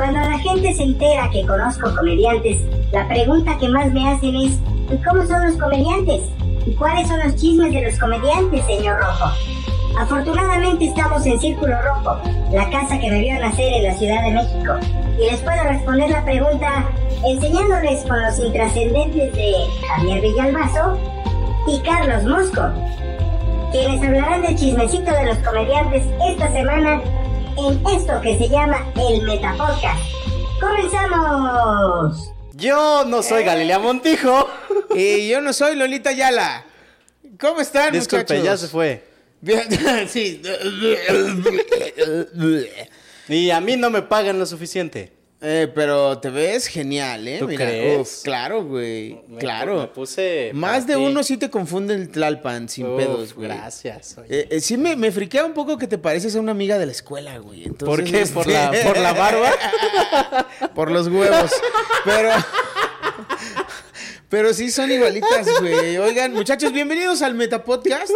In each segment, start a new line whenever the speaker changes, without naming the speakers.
Cuando la gente se entera que conozco comediantes, la pregunta que más me hacen es ¿y cómo son los comediantes? ¿Y cuáles son los chismes de los comediantes, señor Rojo? Afortunadamente estamos en Círculo Rojo, la casa que me vio nacer en la Ciudad de México, y les puedo responder la pregunta enseñándoles con los intrascendentes de Javier Villalbazo y Carlos Mosco, quienes hablarán del chismecito de los comediantes esta semana en esto que se llama el Metapodcast. ¡Comenzamos!
Yo no soy Galilea Montijo.
Y yo no soy Lolita Yala. ¿Cómo están,
Disculpe,
muchachos?
ya se fue.
Sí.
Y a mí no me pagan lo suficiente.
Eh, pero te ves genial, ¿eh?
¿Tú crees?
uf, claro, güey.
Me-
claro.
me puse
Más de
ti.
uno sí te confunde el Tlalpan sin
Uf,
pedos, güey.
Gracias. oye.
Eh, eh, sí me, me friquea un poco que te pareces a una amiga de la escuela, güey. Entonces,
¿Por qué? ¿Por la-
este-
por la barba?
por los huevos. Pero... Pero sí son igualitas, güey. Oigan, muchachos, bienvenidos al Metapodcast.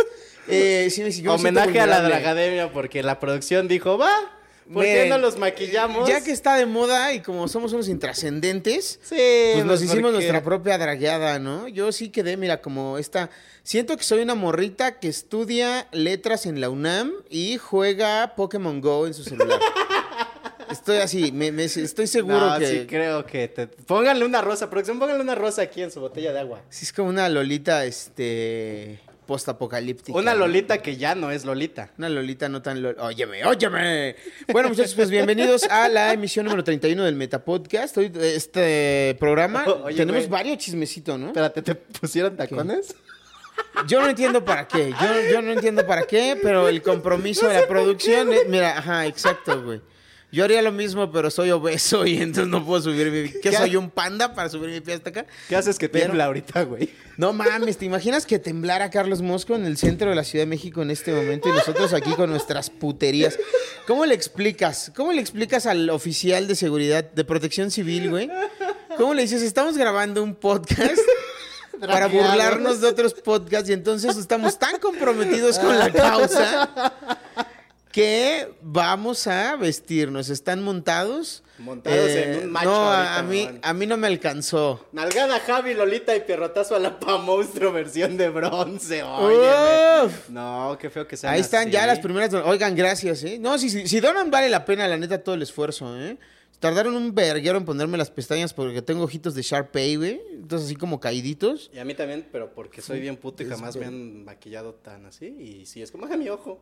Eh, sí, siento
Homenaje a la. Dragademia porque la producción dijo, va, ¿por qué no los maquillamos?
Ya que está de moda y como somos unos intrascendentes,
Sí,
pues nos hicimos
porque-
nuestra propia dragueada, ¿no? Yo sí quedé, mira, como esta... Siento que soy una morrita que estudia letras en la UNAM y juega Pokémon Go en su celular. Estoy así, me, me- estoy seguro
No,
que...
sí creo que te... Pónganle una rosa, producción, pónganle una rosa aquí en su botella de agua.
Sí, es como una Lolita, este... Postapocalíptica.
Una. Lolita que ya no es Lolita.
Una Lolita no tan... Lol- Óyeme, óyeme. Bueno, muchachos, pues bienvenidos a la emisión número 31 del Metapodcast. Hoy, este programa,
Oye,
tenemos
güey.
varios chismecitos, ¿no?
Espérate, ¿te pusieron tacones?
Yo no entiendo para qué. Yo, yo no entiendo para qué, pero el compromiso de la producción. es- mira, ajá, exacto, güey. Yo haría lo mismo, pero soy obeso y entonces no puedo subir mi. ¿Qué,
¿Qué?
soy un panda para subir mi pie hasta acá?
¿Qué haces que
Pero-
tiembla ahorita, güey?
No mames, ¿te imaginas que temblara Carlos Mosco en el centro de la Ciudad de México en este momento y nosotros aquí con nuestras puterías? ¿Cómo le explicas? ¿Cómo le explicas al oficial de seguridad de protección civil, güey? ¿Cómo le dices, estamos grabando un podcast? Para burlarnos de otros podcasts y entonces estamos tan comprometidos con la causa que vamos a vestirnos. ¿Están montados? Eh,
Montados en un macho
No, a,
ahorita,
a mí, a mí no me alcanzó.
Nalgada Javi, Lolita y pierrotazo a la pa monstruo versión de bronce.
Uf.
No, qué feo que sea.
Ahí están ya las primeras. Oigan, gracias, ¿eh? No, si, si, si donan vale la pena, la neta, todo el esfuerzo, ¿eh? Tardaron un verguero en ponerme las pestañas porque tengo ojitos de Sharpay, güey. Entonces, así como caíditos.
Y a mí también, pero porque soy bien puto y jamás me han maquillado tan así. Y sí, es como, a mi ojo.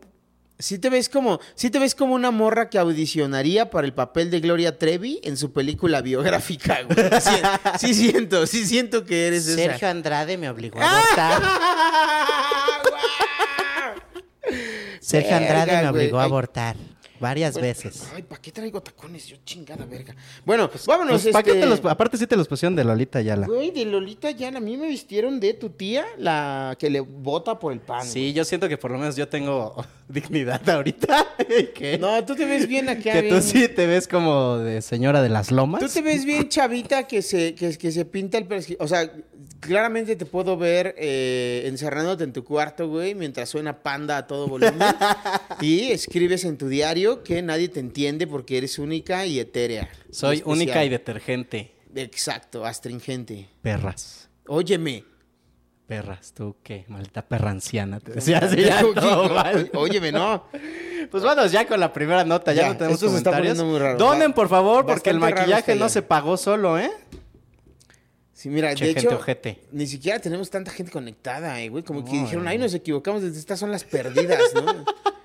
Sí te ves como, sí te ves como una morra que audicionaría para el papel de Gloria Trevi en su película biográfica, güey. Sí, sí siento, sí siento que eres esa.
Andrade me obligó a abortar.
Sergio Andrade me obligó a
abortar. Varias veces.
Ay, ¿para qué traigo tacones? Yo chingada verga. Bueno, pues vámonos.
¿para qué
este-
te los, aparte sí te los pusieron de Lolita Yala.
Güey, de Lolita ya a mí me vistieron de tu tía, la que le vota por el pan.
Sí, yo siento que por lo menos yo tengo dignidad ahorita.
No, tú te ves bien acá.
que tú sí te ves como de señora de las lomas.
Tú te ves bien chavita que se, que, que se pinta el perski- O sea, claramente te puedo ver eh, encerrándote en tu cuarto, güey, mientras suena panda a todo volumen. y escribes en tu diario que nadie te entiende porque eres única y etérea.
Soy
Especial.
única y detergente.
Exacto, astringente.
Perras.
Óyeme.
Perras, tú qué, maldita perra anciana. Te decía así ya
Oye,
todo
no,
mal.
óyeme, no.
Pues vamos ya con la primera nota, ya,
Ya,
no tenemos
esto se está
comentarios.
muy raro.
Donen, por favor, porque el maquillaje no se pagó solo, ¿eh?
Sí, mira,
Che,
de
gente
hecho,
ojete.
ni siquiera tenemos tanta gente conectada, eh, güey. Como que dijeron, ay, nos equivocamos, estas son las perdidas, ¿no?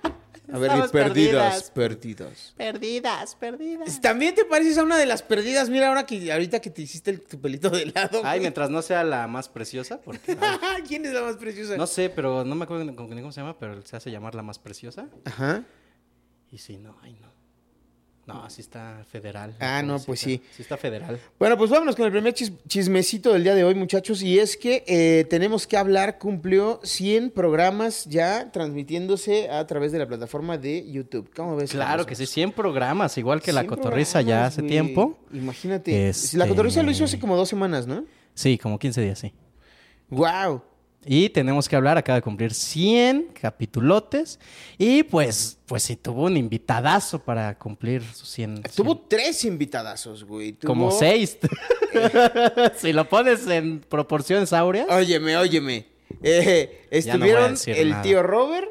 A ver,
Estamos
perdidas, perdidas.
Perdidas, perdidas.
También te pareces a una de las perdidas. Mira, ahora que ahorita que te hiciste el- tu pelito de lado.
Ay,
güey.
mientras no sea la más preciosa, porque...
¿Quién es la más preciosa?
no sé, pero no me acuerdo con- cómo se llama, pero se hace llamar la más preciosa.
Ajá.
Y si no, ay no. No, así está federal.
Ah, no, pues sí.
Sí está federal.
Bueno, pues vámonos con el primer chis- chismecito del día de hoy, muchachos. Y es que eh, tenemos que hablar, cumplió 100 programas ya transmitiéndose a través de la plataforma de YouTube. ¿Cómo ves?
Claro que sí, 100 programas, igual que la
100
cotorriza ya hace tiempo.
Imagínate.
Este-
La cotorriza lo hizo hace como dos semanas, ¿no?
Sí, como 15 días, sí.
¡Wow!
Y tenemos que hablar, acaba de cumplir 100 capitulotes. Y pues, pues sí, tuvo un invitadazo para cumplir sus 100.
Tuvo
100.
tres invitadazos, güey. Tuvo-
como 6. si lo pones en proporciones áureas.
Óyeme, óyeme. Eh,
no
estuvieron el
nada.
tío Robert,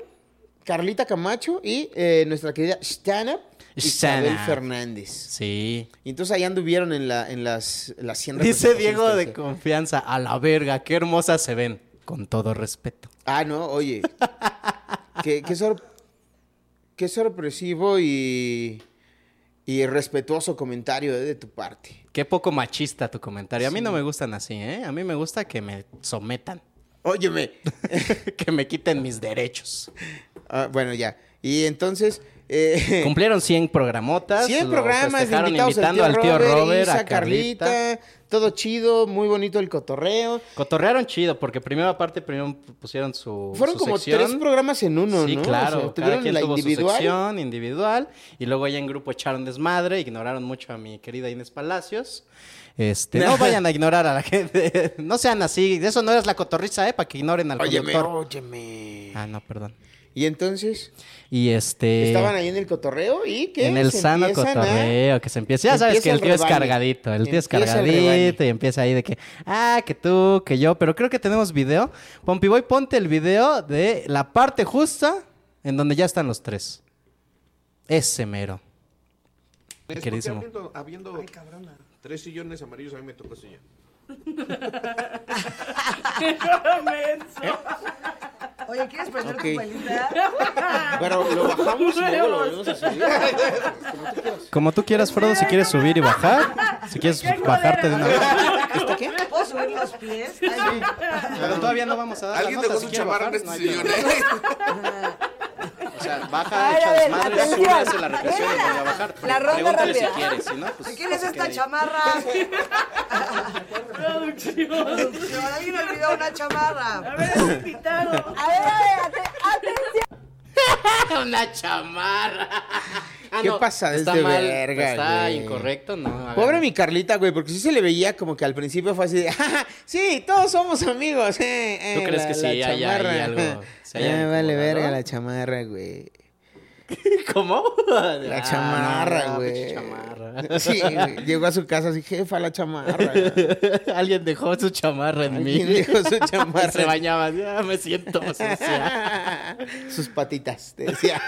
Carlita Camacho y eh, nuestra querida Stanap Isabel. Fernández.
Sí.
Y entonces ahí anduvieron en, la, en las, las 100
Dice Diego de confianza, a la verga, qué hermosas se ven. Con todo respeto.
Ah, no, oye. qué, qué, sor- qué sorpresivo y, y respetuoso comentario eh, de tu parte.
Qué poco machista tu comentario. A mí no me gustan así, ¿eh? A mí me gusta que me sometan,
Óyeme.
que me quiten mis derechos.
Ah, bueno, ya. Y entonces... eh,
Cumplieron 100 programotas.
100
lo
programas de invitados
invitando al tío Robert,
Isa,
a Carlita.
Carlita, todo chido, muy bonito el cotorreo.
Cotorrearon chido, porque primero aparte primero pusieron su
Fueron
su
como
sección.
tres programas en uno,
Sí,
¿no?
claro.
O sea,
cada quien
la
tuvo su
individual.
sección individual. Y luego ya en grupo echaron desmadre. Ignoraron mucho a mi querida Inés Palacios. Este, no vayan a ignorar a la gente. No sean así. Eso no es la cotorriza, ¿eh? Para que ignoren al
Óyeme,
conductor.
óyeme.
Ah, no, perdón.
Y entonces,
Y este...
estaban ahí en el cotorreo y que
En el
se
sano
a-
cotorreo, que se empieza. Ya sabes
empieza
que el tío es cargadito. El tío es
Empieza
cargadito y empieza ahí de que, ah, que tú, que yo. Pero creo que tenemos video. Pompiboy, ponte el video de la parte justa en donde ya están los tres. Ese mero.
Es
Queridísimo.
Habiendo, habiendo tres sillones amarillos, a mí me tocó silla.
Oye, ¿quieres prender tu velita?
Pero lo bajamos y luego lo volvemos a subir.
Como tú quieras, Frodo, si quieres subir y bajar. Si quieres bajarte de una vez.
¿Esto qué?
¿Puedo subir los pies? Ay,
Pero todavía no vamos a dar la
¿Alguien
nota.
dejó
si
su chamarra en este sillón?
O sea, baja,
Ay,
echa
a ver,
desmadre,
atención.
sube, hace la regresión y vuelve a bajar.
La ronda
Pregúntale
rápida.
si quieres, si no, pues...
¿De quién es
se
esta
queda ahí.
chamarra? Producción. Alguien olvidó una chamarra. A ver, invitado. A ver, a ver, ate- atención.
Una chamarra. Ah,
¿Qué pasa
Está
desde
mal,
verga,
Está
güey?
incorrecto, no.
Pobre mi Carlita, güey, porque sí se le veía como que al principio fue así de, "Ja, ja, sí, todos somos amigos. eh, eh,
¿Tú crees que sí hay
chamarra".
algo- se
Ah, vale, verga la chamarra, güey.
¿Cómo?
La chamarra, güey.
chamarra.
Sí, llegó a su casa así, jefa, la chamarra.
Alguien dejó su chamarra en mí.
Alguien dejó su chamarra.
se bañaba. Ya me siento sucia.
Sus patitas, te decía.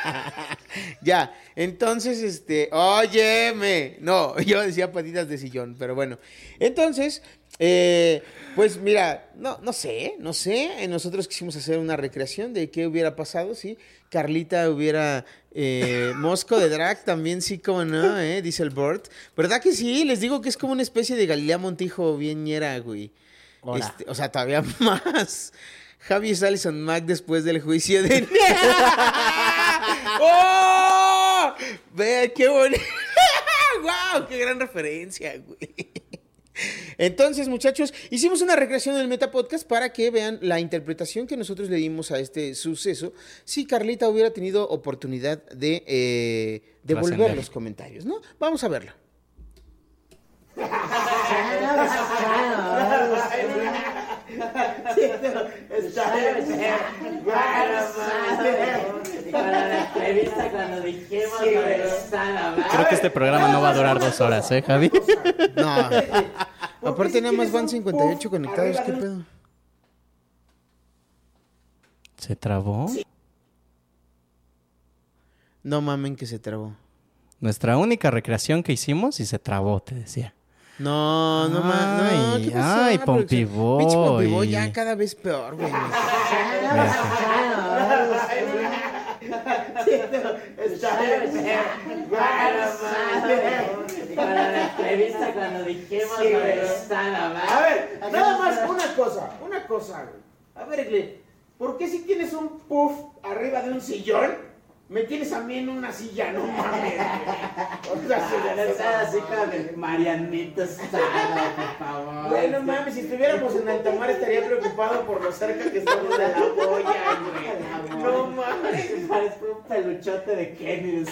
ya, entonces, este, óyeme. No, yo decía patitas de sillón, pero bueno. Entonces, eh, pues mira, no, no sé, no sé. Eh, Nosotros quisimos hacer una recreación de qué hubiera pasado si Carlita hubiera eh, Mosco de drag, también sí, como no, eh, dice el Bort. ¿Verdad que sí? Les digo que es como una especie de Galilea Montijo bien ñera, güey. Este, o sea, todavía más. Javi es Alison Mack después del juicio de... ¡Oh! Vea, qué bonito. ¡Wow! ¡Qué gran referencia, güey! Entonces, muchachos, hicimos una recreación del Metapodcast para que vean la interpretación que nosotros le dimos a este suceso si Carlita hubiera tenido oportunidad de eh, devolver
Trascender.
los comentarios, ¿no? Vamos a verlo.
Creo que este programa no va a durar dos horas, ¿eh, Javi?
No. Aparte, nada más van 58 conectados. ¿Qué pedo?
¿Se trabó?
No mamen que se trabó.
Nuestra única recreación que hicimos y se trabó, te decía.
No, no mames. No,
Ay,
¿qué pasó?
ay,
Producción?
Pompiboy.
Pinche Pompiboy ya cada vez peor, güey.
Mira,
A ver, nada más una cosa, una cosa, güey. A ver, Glenn, ¿por qué si tienes un puff arriba de un sillón Me tienes a mí en una silla, no mames. güey. O sea, se- se-
así con el Marianito Estrada, por favor.
Güey, no mames, si estuviéramos en alta mar estaría preocupado por lo cerca que estamos de la boya, güey. No mames.
Parece un peluchote de Kenny de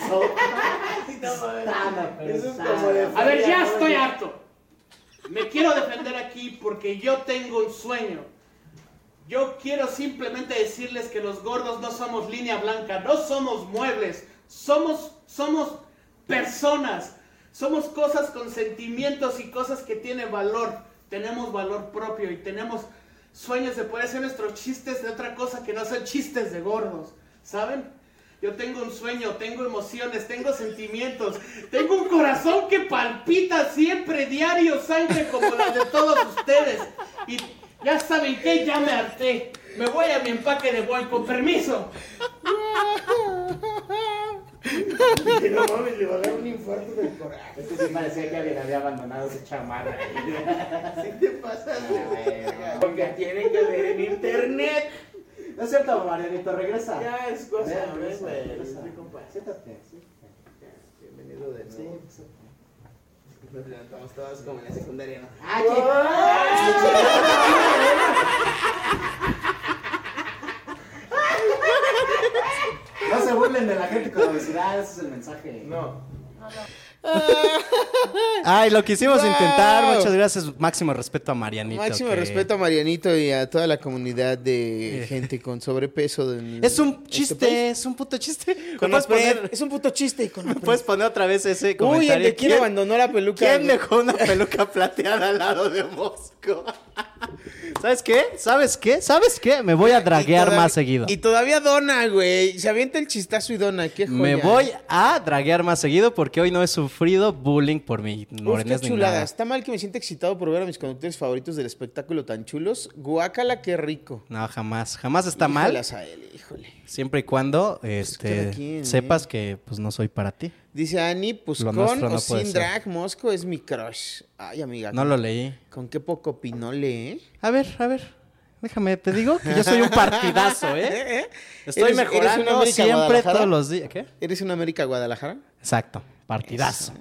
pero
Eso es como de
A ver, ya estoy harto. Me quiero defender aquí porque yo tengo un sueño. Yo quiero simplemente decirles que los gordos no somos línea blanca, no somos muebles, somos, somos personas, somos cosas con sentimientos y cosas que tienen valor. Tenemos valor propio y tenemos sueños de poder hacer nuestros chistes de otra cosa que no son chistes de gordos, ¿saben? Yo tengo un sueño, tengo emociones, tengo sentimientos, tengo un corazón que palpita siempre, diario, sangre como la de todos ustedes. Ya saben que ya me harté. Me voy a mi empaque de boy, con permiso.
No mames, le va a dar un infarto del coraje.
Este sí parecía que alguien había abandonado su chamarra.
¿Sí te verga? Porque tiene que ver en internet.
No es cierto, Marianito, regresa.
Ya es cosa,
regresa. Siéntate.
Bienvenido de nuevo.
sí.
Estamos todos como en la secundaria, ¿no?
No se burlen de la gente con obesidad, ese es el mensaje.
No.
Ay, lo quisimos
Wow.
intentar. Muchas gracias. Máximo respeto a Marianito.
Máximo
que-
respeto a Marianito y a toda la comunidad de gente con sobrepeso.
Es un
este
chiste, es un puto chiste.
Con
¿Me puedes
Apred.
poner,
Es un puto chiste. Con
me puedes poner otra vez ese
Uy, el
comentario?
de quién abandonó la peluca.
¿Quién dejó una peluca plateada al lado de Mosco? ¿Sabes qué? ¿Sabes qué? ¿Sabes qué? Me voy a draguear más seguido.
Y todavía dona, güey. Se avienta el chistazo y dona. Qué joya.
Me voy a draguear más seguido porque hoy no he sufrido bullying por mi
Uf,
morenés
qué
ni
chulada.
nada.
Está mal que me sienta excitado por ver a mis conductores favoritos del espectáculo tan chulos. Guácala, qué rico.
No, jamás. Jamás está mal.
A él, híjole.
Siempre y cuando
cada
este,
quien, ¿eh?
sepas que pues no soy para ti.
Dice Ani, pues
Lo
con o
no
sin
ser.
drag, Mosco es mi crush. Ay, amiga.
No
con-
lo leí.
Con qué poco pinole, ¿eh?
A ver, a ver. Déjame, te digo que yo soy un partidazo, ¿eh?
¿Eh?
Estoy
¿Eres- eres
mejorando
una América
siempre todos los días. ¿Qué?
¿Eres una América Guadalajara?
Exacto, partidazo.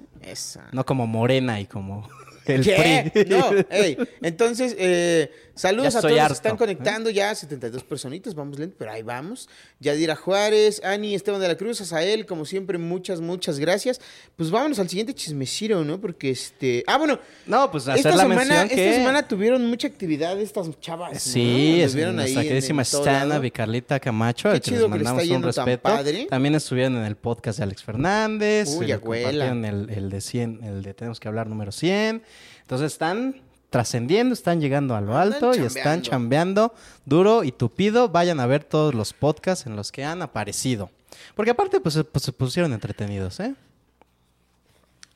No como Morena y como el
¿Qué?
PRI.
No, ey, entonces, eh, saludos
Ya
a todos los que están
¿eh?
conectando, ya 72 personitas, vamos lento, pero ahí vamos. Yadira Juárez, Ani, Esteban de la Cruz, Azael, como siempre, muchas, muchas gracias. Pues vámonos al siguiente chismeciro, ¿no? Porque este... Ah, bueno.
No, pues hacer
esta
la
semana,
que...
Esta semana tuvieron mucha actividad estas chavas.
Sí, es
Anduvieron
nuestra
ahí todo
Stana y Carlita Camacho,
Qué
que les
que está
mandamos un respeto.
padre.
También estuvieron en el podcast de Alex Fernández.
Uy, abuela.
el, el de 100, el de Tenemos que hablar número 100. Entonces están trascendiendo, están llegando a lo alto y están chambeando duro y tupido. Vayan a ver todos los podcasts en los que han aparecido. Porque aparte, pues, se- pues, se pusieron entretenidos, ¿eh?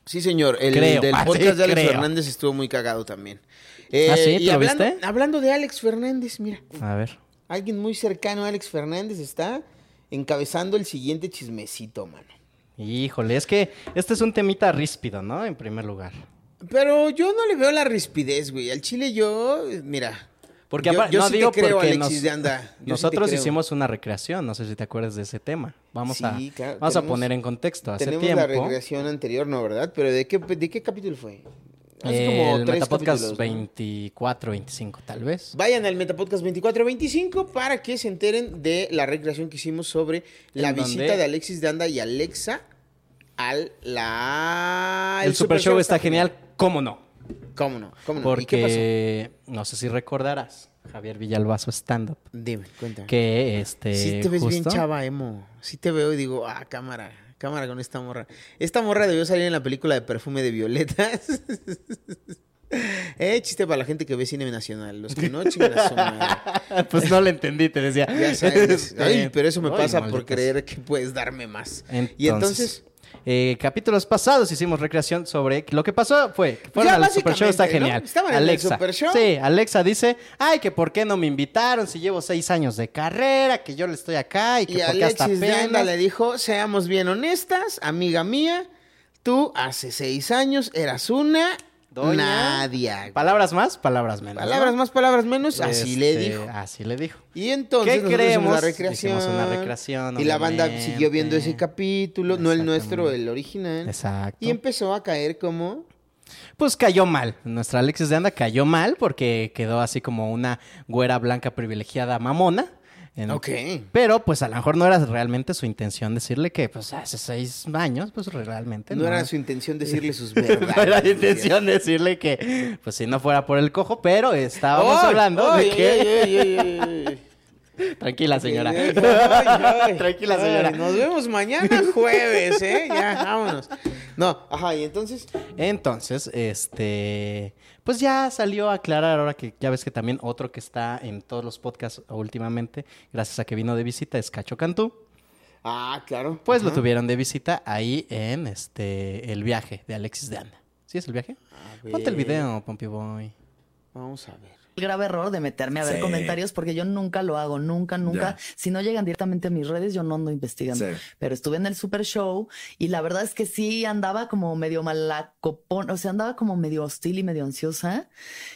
Sí, señor. El
Creo,
del
ah,
podcast
sí,
de Alex
creo.
Fernández estuvo muy cagado también.
¿Ah, sí?
y
¿Tú lo
hablando,
viste?
hablando de Alex Fernández, mira,
A ver.
alguien muy cercano a Alex Fernández está encabezando el siguiente chismecito, mano.
Híjole, es que este es un temita ríspido, ¿no? En primer lugar.
Pero yo no le veo la rispidez, güey. Al chile yo, mira.
Porque
yo,
aparte,
yo
no
sí
digo
te creo,
porque
Alexis
nos-
de Anda. Yo
nosotros hicimos una recreación, no sé si te acuerdas de ese tema. Vamos
Sí,
a
claro,
vamos a poner en contexto. Hace
Tenemos
tiempo
la recreación anterior, ¿no, verdad? Pero ¿de qué, de qué capítulo fue? Hace
el Metapodcast
capítulos, ¿no?
24, 25 tal vez.
Vayan al Metapodcast 2425 para que se enteren de la recreación que hicimos sobre la
¿En
visita de Alexis de Anda y Alexa al la
el, Super Show está genial, ¿cómo no?
¿Cómo no? ¿Cómo no? ¿Y qué
Porque no sé si recordarás, Javier Villalbazo stand up,
pasó? Dime, cuéntame.
que este
Sí te ves bien chava, emo. Sí te veo y digo, ah, cámara, cámara con esta morra. Esta morra debió salir en la película de Perfume de Violetas. eh, chiste para la gente que ve cine nacional. Los que no, chingan a su madre.
pues no le entendí, te decía.
Ya sabes.
Este,
Ay, pero eso me
ay,
pasa por creer que puedes darme más. y entonces,
eh, capítulos pasados hicimos recreación sobre lo que pasó fue que fueron
Ya,
al Super Show está
¿no?
genial.
Estaban en el
Alexa.
Super Show.
Sí, Alexa dice, ay, que por qué no me invitaron si llevo seis años de carrera, que yo le estoy acá y que
y
por qué hasta
Alexis de Anda
apenas.
le dijo, seamos bien honestas, amiga mía, tú hace seis años eras una
Doña-
Nadia.
Palabras más, palabras menos.
Palabras más, palabras menos, así le
Este,
dijo.
Así le dijo.
Y entonces
¿Qué creemos?
recreación.
Hicimos una recreación,
Y la banda siguió viendo ese capítulo, no el nuestro, el original.
Exacto.
Y empezó a caer como...
Pues cayó mal. Nuestra Alexis de Anda cayó mal porque quedó así como una güera blanca privilegiada mamona. En-
Ok.
Pero pues a lo mejor no era realmente su intención decirle que pues hace seis años pues realmente
No, era su intención decirle sus
no
verdades.
era la intención decirle que pues si no fuera por el cojo, pero estábamos hablando
¡Ay,
de que... Tranquila señora.
Ay, ay,
Tranquila señora.
Nos vemos mañana jueves, ¿eh? Ya, vámonos. No, ajá, y entonces...
Entonces, este, pues ya salió a aclarar ahora que ya ves que también otro que está en todos los podcasts últimamente, gracias a que vino de visita, es Cacho Cantú.
Ah, claro.
Pues lo tuvieron de visita ahí en este el viaje de Alexis de Anda. ¿Sí es el viaje? Ponte el video, Pompey Boy.
Vamos a ver.
El grave error de meterme a ver
Sí.
comentarios porque yo nunca lo hago, nunca, nunca.
Ya.
Si no llegan directamente a mis redes, yo no ando investigando.
Sí.
Pero estuve en el Super Show y la verdad es que sí andaba como medio malacopón, o sea, andaba como medio hostil y medio ansiosa.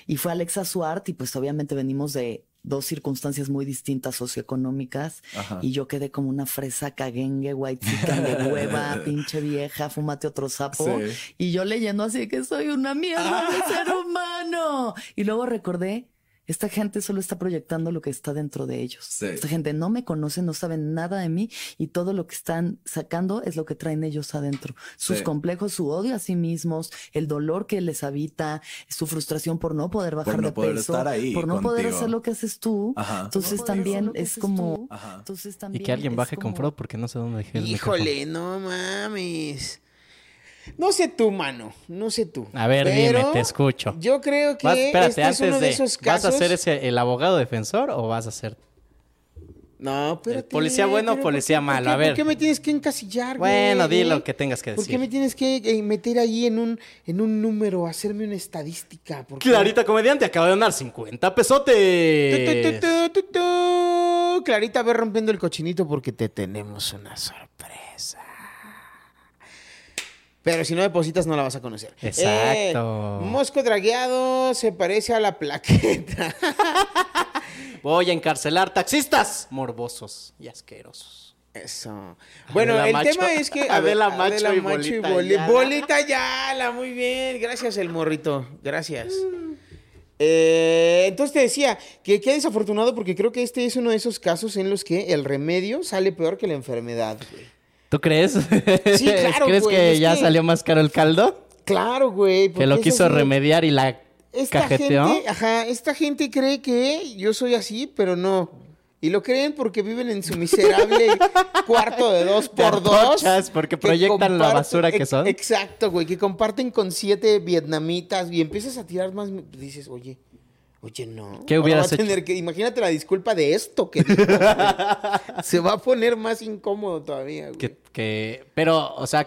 Y fue Alexa Suart y pues obviamente venimos de dos circunstancias muy distintas socioeconómicas
Ajá.
y yo quedé como una fresa caguengue, white de hueva, pinche vieja, fúmate otro sapo.
Sí.
Y yo leyendo así que soy una mierda de ser humano. Y luego recordé, esta gente solo está proyectando lo que está dentro de ellos.
Sí.
Esta gente no me conoce, no saben nada de mí y todo lo que están sacando es lo que traen ellos adentro. Sus
Sí.
complejos, su odio a sí mismos, el dolor que les habita, su frustración por no poder bajar
no
de
poder
peso,
estar ahí
por no poder hacer lo que haces tú.
Ajá.
Entonces también es como...
Ajá.
Entonces
Y que alguien baje con Frodo porque no sé dónde dejé el
Híjole, no mames. No sé tú, mano. No sé tú.
A ver,
Pero
dime, te escucho.
Yo creo que
Vas- espérate,
este es
antes
uno de,
de,
esos
¿vas
casos.
a ser ese, el abogado defensor o vas a ser
No, pero.
¿El policía bueno o policía malo? A ver.
¿Por qué me tienes que encasillar, güey?
Bueno, di
¿Eh?
lo que tengas que
¿Por qué
decir.
me tienes que eh, meter ahí en un, en un número, hacerme una estadística?
Clarita Comediante acaba de donar 50
Tu,
pesotes.
tu, tu, tu. Clarita, ve rompiendo el cochinito porque te tenemos una sorpresa. Pero si no depositas, no la vas a conocer.
Exacto.
Eh, mosco dragueado se parece a la plaqueta.
Voy a encarcelar taxistas morbosos y asquerosos.
Eso. Bueno,
Adela
el
Macho.
tema es que.
Adela Macho y Bolita
Boli-
Ayala.
Bolita Ayala, muy bien. Gracias, el morrito. Gracias. Eh, entonces te decía que qué desafortunado porque creo que este es uno de esos casos en los que el remedio sale peor que la enfermedad, güey.
¿Tú crees?
Sí, claro,
¿Crees
güey,
que ya
que-
salió más caro el caldo?
Claro, güey.
Que lo quiso
así
remediar y la
Esta
cajeteó.
gente, ajá, esta gente cree que yo soy así, pero no. Y lo creen porque viven en su miserable cuarto de dos por dos.
porque
que
proyectan la basura que son.
Exacto, güey, que comparten con siete vietnamitas y empiezas a tirar más. Dices, oye, oye, no.
¿Qué hubieras
va a tener
hecho?
que, imagínate la disculpa de esto que. Se va a poner más incómodo todavía, güey.
Que, que- pero, o sea,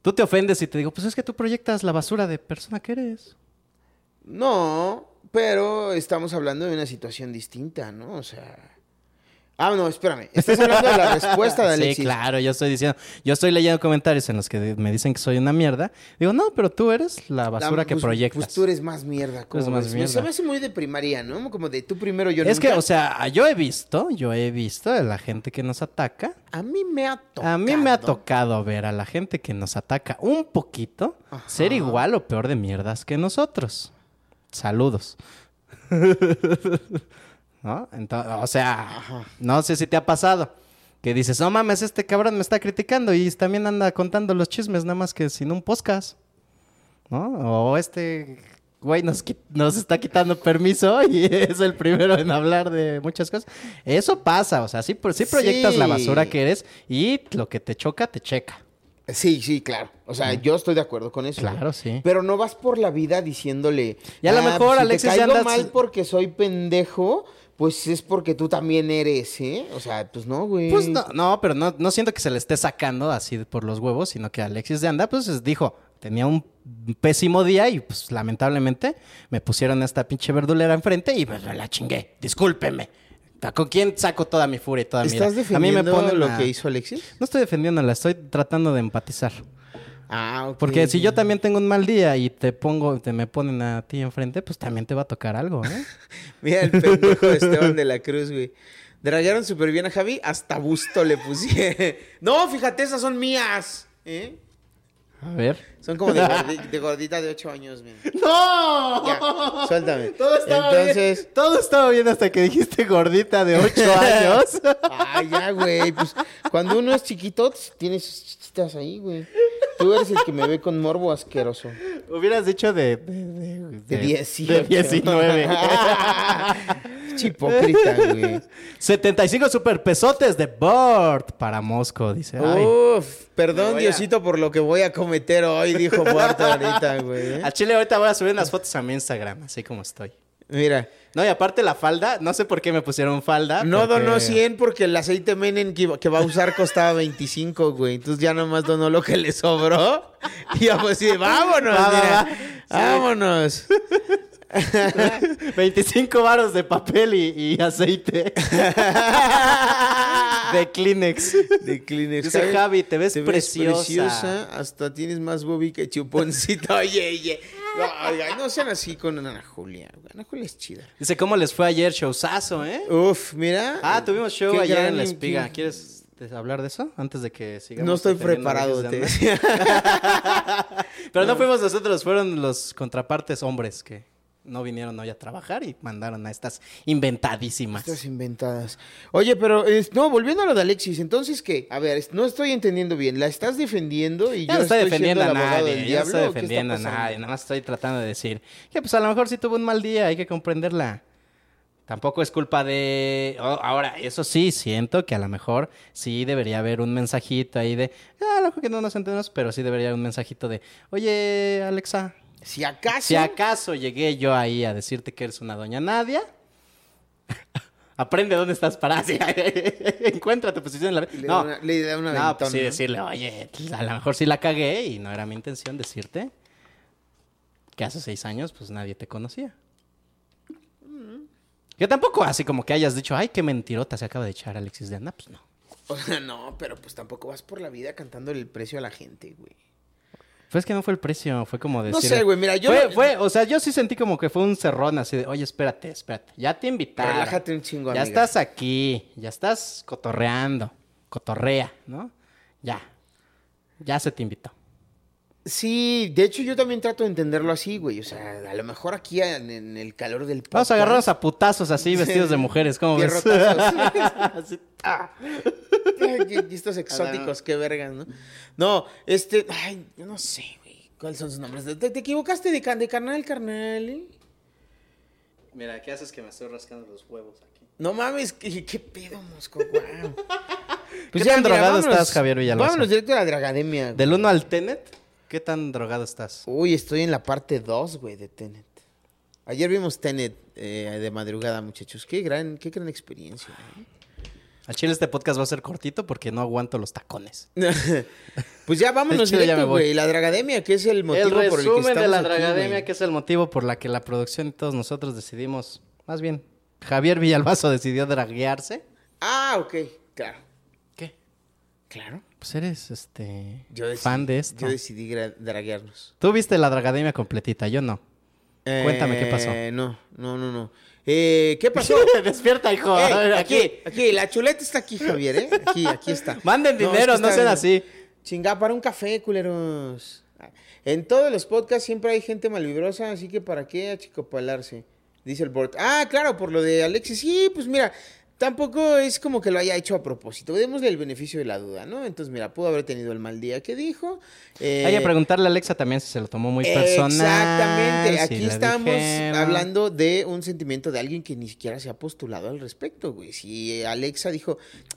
tú te ofendes y te digo, pues es que tú proyectas la basura de persona que eres.
No, pero estamos hablando de una situación distinta, ¿no? O sea. Ah, no, espérame. Estás hablando de la respuesta de Alexis.
Sí, claro, yo estoy diciendo, yo estoy leyendo comentarios en los que me dicen que soy una mierda. Digo, no, pero tú eres la
La-
basura que
pues-
proyectas.
Pues tú eres más mierda. ¿cómo
eres más
ves?
mierda.
Se me hace muy de primaria, ¿no? Como de tú primero, yo
es que, o sea, yo he visto, yo he visto a la gente que nos ataca.
A mí me ha tocado.
A mí me ha tocado ver a la gente que nos ataca un poquito ser igual o peor de mierdas que nosotros. Saludos. ¿No? Entonces, o sea, no sé si te ha pasado. Que dices, no mames, este cabrón me está criticando y también anda contando los chismes, nada más que sin un podcast. ¿No? O este güey nos, nos está quitando permiso y es el primero en hablar de muchas cosas. Eso pasa, o sea, sí, sí proyectas la basura que eres y lo que te choca, te checa.
Sí, sí, claro. O sea, yo estoy de acuerdo con eso.
Claro, sí.
Pero no vas por la vida diciéndole.
Y a lo
"Ah,
mejor,
pues, si
Alexis,
te
ya
caigo
andas-
mal porque soy pendejo, pues es porque tú también eres, ¿eh? O sea, pues no, güey.
Pues no, no, pero no, no siento que se le esté sacando así por los huevos, sino que Alexis de Anda, pues es- dijo, tenía un pésimo día y pues lamentablemente me pusieron esta pinche verdulera enfrente y pues me la chingué. Discúlpeme. ¿Con quién saco toda mi furia y toda mi ira?
¿Estás defendiendo
ponen
lo
a-
que hizo Alexis?
No estoy defendiéndola, estoy tratando de empatizar.
Ah.
Porque si yo también tengo un mal día y te pongo, te me ponen a ti enfrente, pues también te va a tocar algo, ¿eh?
Mira el pendejo de Esteban de la Cruz, güey. Draguearon súper bien a Javi, hasta busto le pusieron. No, fíjate, esas son mías. ¿eh?
A ver.
Son como de, gordi- de gordita de 8 años, mira.
¡No!
Ya, suéltame.
Todo estaba
Entonces,
bien. Todo estaba bien hasta que dijiste gordita de 8 años.
Ay, ya, güey. Pues cuando uno es chiquito, tienes sus chichitas ahí, güey. Tú eres el que me ve con morbo asqueroso.
Hubieras dicho de... De, de,
De 18.
De 19.
Chipócrita, güey.
75 super pesotes de Bort para Mosco, dice. Ay.
Uf, perdón,
a-
Diosito, por lo que voy a cometer hoy, dijo Puerto ahorita, güey. ¿eh?
Al chile ahorita voy a subir unas fotos a mi Instagram, así como estoy.
Mira,
No, y aparte la falda, no sé por qué me pusieron falda.
no
porque-
donó 100 porque el aceite Menen que, va a usar costaba 25, güey. Entonces ya nomás donó lo que le sobró. Y ya pues sí, vámonos,
Va, va,
mira.
va. Sí.
Vámonos.
25 varos de papel y, y aceite. de Kleenex.
De Kleenex.
Dice Javi, te ves preciosa.
preciosa. Hasta tienes más bobi que chuponcito. Oye, oye. No, oiga, no sean así con Ana Julia. Ana Julia es chida.
Dice, ¿cómo les fue ayer? Showzazo, ¿eh?
Uf, mira.
Ah, tuvimos show ayer
gran
en La Espiga.
qué-
¿Quieres hablar de eso? Antes de que sigamos.
No estoy preparado, te.
Pero no fuimos nosotros, fueron los contrapartes hombres que no vinieron hoy a trabajar y mandaron a estas inventadísimas.
Estas inventadas. Oye, pero es- no, volviendo a lo de Alexis, entonces qué? A ver, no estoy entendiendo bien. ¿La estás defendiendo y
Yo
yo
no estoy defendiendo a nadie,
del
yo no
diablo?
estoy defendiendo a nadie, nada más estoy tratando de decir que pues a lo mejor sí tuvo un mal día, hay que comprenderla. Tampoco es culpa de... oh, ahora, eso sí, siento que a lo mejor sí debería haber un mensajito ahí de... Ah, a lo mejor que no nos entendemos, pero sí debería haber un mensajito de... Oye, Alexa,
Si acaso.
si acaso llegué yo ahí a decirte que eres una doña Nadia... Aprende dónde estás parada. Sí, Encuentra tu posición en la...
Le da
No,
una- le da una
no, pues sí decirle, oye, a lo mejor sí la cagué y no era mi intención decirte que hace seis años pues nadie te conocía. Que tampoco así como que hayas dicho, ay, qué mentirota se acaba de echar Alexis de Anda, pues no.
O sea, no, pero pues tampoco vas por la vida cantándole el precio a la gente, güey.
Pues es que no fue el precio, fue como decir...
sé, güey, mira, yo
Fue,
no-
fue, o sea, yo sí sentí como que fue un cerrón así de, oye, espérate, espérate, ya te invitaron.
Relájate un chingo,
Ya
amiga.
estás aquí, ya estás cotorreando, cotorrea, ¿no? Ya, ya se te invitó.
Sí, de hecho yo también trato de entenderlo así, güey. O sea, a lo mejor aquí en, en el calor del
Vamos a agarrarnos a putazos así, vestidos de mujeres, ¿cómo ves?
Pierrotazos. Ah. Y estos exóticos, qué vergas, ¿no? No, este, ay, yo no sé, güey. ¿Cuáles son sus nombres? Te, te equivocaste de, de carnal, carnal, ¿eh?
Mira, ¿qué haces que me estoy rascando los huevos aquí?
No mames, ¿qué, qué pedo, mosco, guau.
¿Qué tan drogado estás, Javier Villalbazo?
Vámonos directo a la dragademia. güey.
Del 1 al Tenet, ¿qué tan drogado estás?
Uy, estoy en la parte 2, güey, de Tenet. Ayer vimos Tenet eh, de madrugada, muchachos. Qué gran, qué gran experiencia. ¿eh?
Al chile este podcast va a ser cortito porque no aguanto los tacones.
pues ya vámonos
Chile, ya
directo,
me voy.
La dragademia, que es el motivo
el
por el que estamos
de la
aquí,
dragademia, que es el motivo por la que la producción y todos nosotros decidimos, más bien, Javier Villalbazo decidió draguearse.
Ah, ok, claro.
¿Qué?
Claro.
Pues eres, este,
Yo decidí,
fan de esto.
Yo decidí draguearnos.
Tú viste la dragademia completita, yo no. Cuéntame, ¿qué pasó?
Eh, No, no, no, no. Eh, ¿Qué pasó?
Despierta, hijo.
Ey,
ver,
aquí, aquí, la chuleta está aquí, Javier, ¿eh? Aquí, aquí está.
Manden
No,
dinero,
es que
no, sean así.
Chinga, para un café, culeros. En todos los podcasts siempre hay gente malvibrosa, así que ¿para qué achicopalarse? Dice el board. Ah, claro, por lo de Alexis. Sí, pues mira, tampoco es como que lo haya hecho a propósito. Démosle el beneficio de la duda, ¿no? Entonces, mira, pudo haber tenido el mal día que dijo. Eh,
Hay que preguntarle a Alexa también si se lo tomó muy personal.
Exactamente. Aquí estamos hablando de un sentimiento de alguien que ni siquiera se ha postulado al respecto, güey. Si Alexa dijo,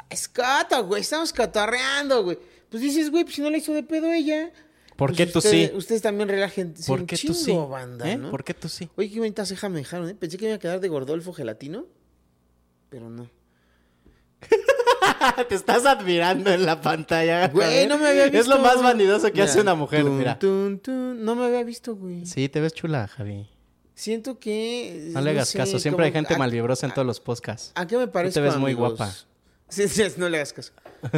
es coto, güey, estamos cotorreando, güey. Pues dices, güey, pues si no le hizo de pedo ella.
¿Por
pues
qué tú sí?
Ustedes también relajen.
¿Por qué
chingo,
tú sí?
banda,
¿Eh?
¿no?
¿Por qué tú sí?
Oye, qué bonita ceja me dejaron, ¿eh? Pensé que me iba a quedar de Gordolfo gelatino, pero no.
Te estás admirando en la pantalla.
Güey, no me había visto.
Es lo más vanidoso que
Mira,
hace una mujer,
tun,
mira.
tun, tun. No me había visto, güey.
Sí, te ves chula, Javi.
Siento que.
No le hagas
sé,
caso, siempre hay gente malvibrosa en todos los podcasts.
¿A qué me parece?
te ves muy guapa.
Sí, sí, no le hagas caso.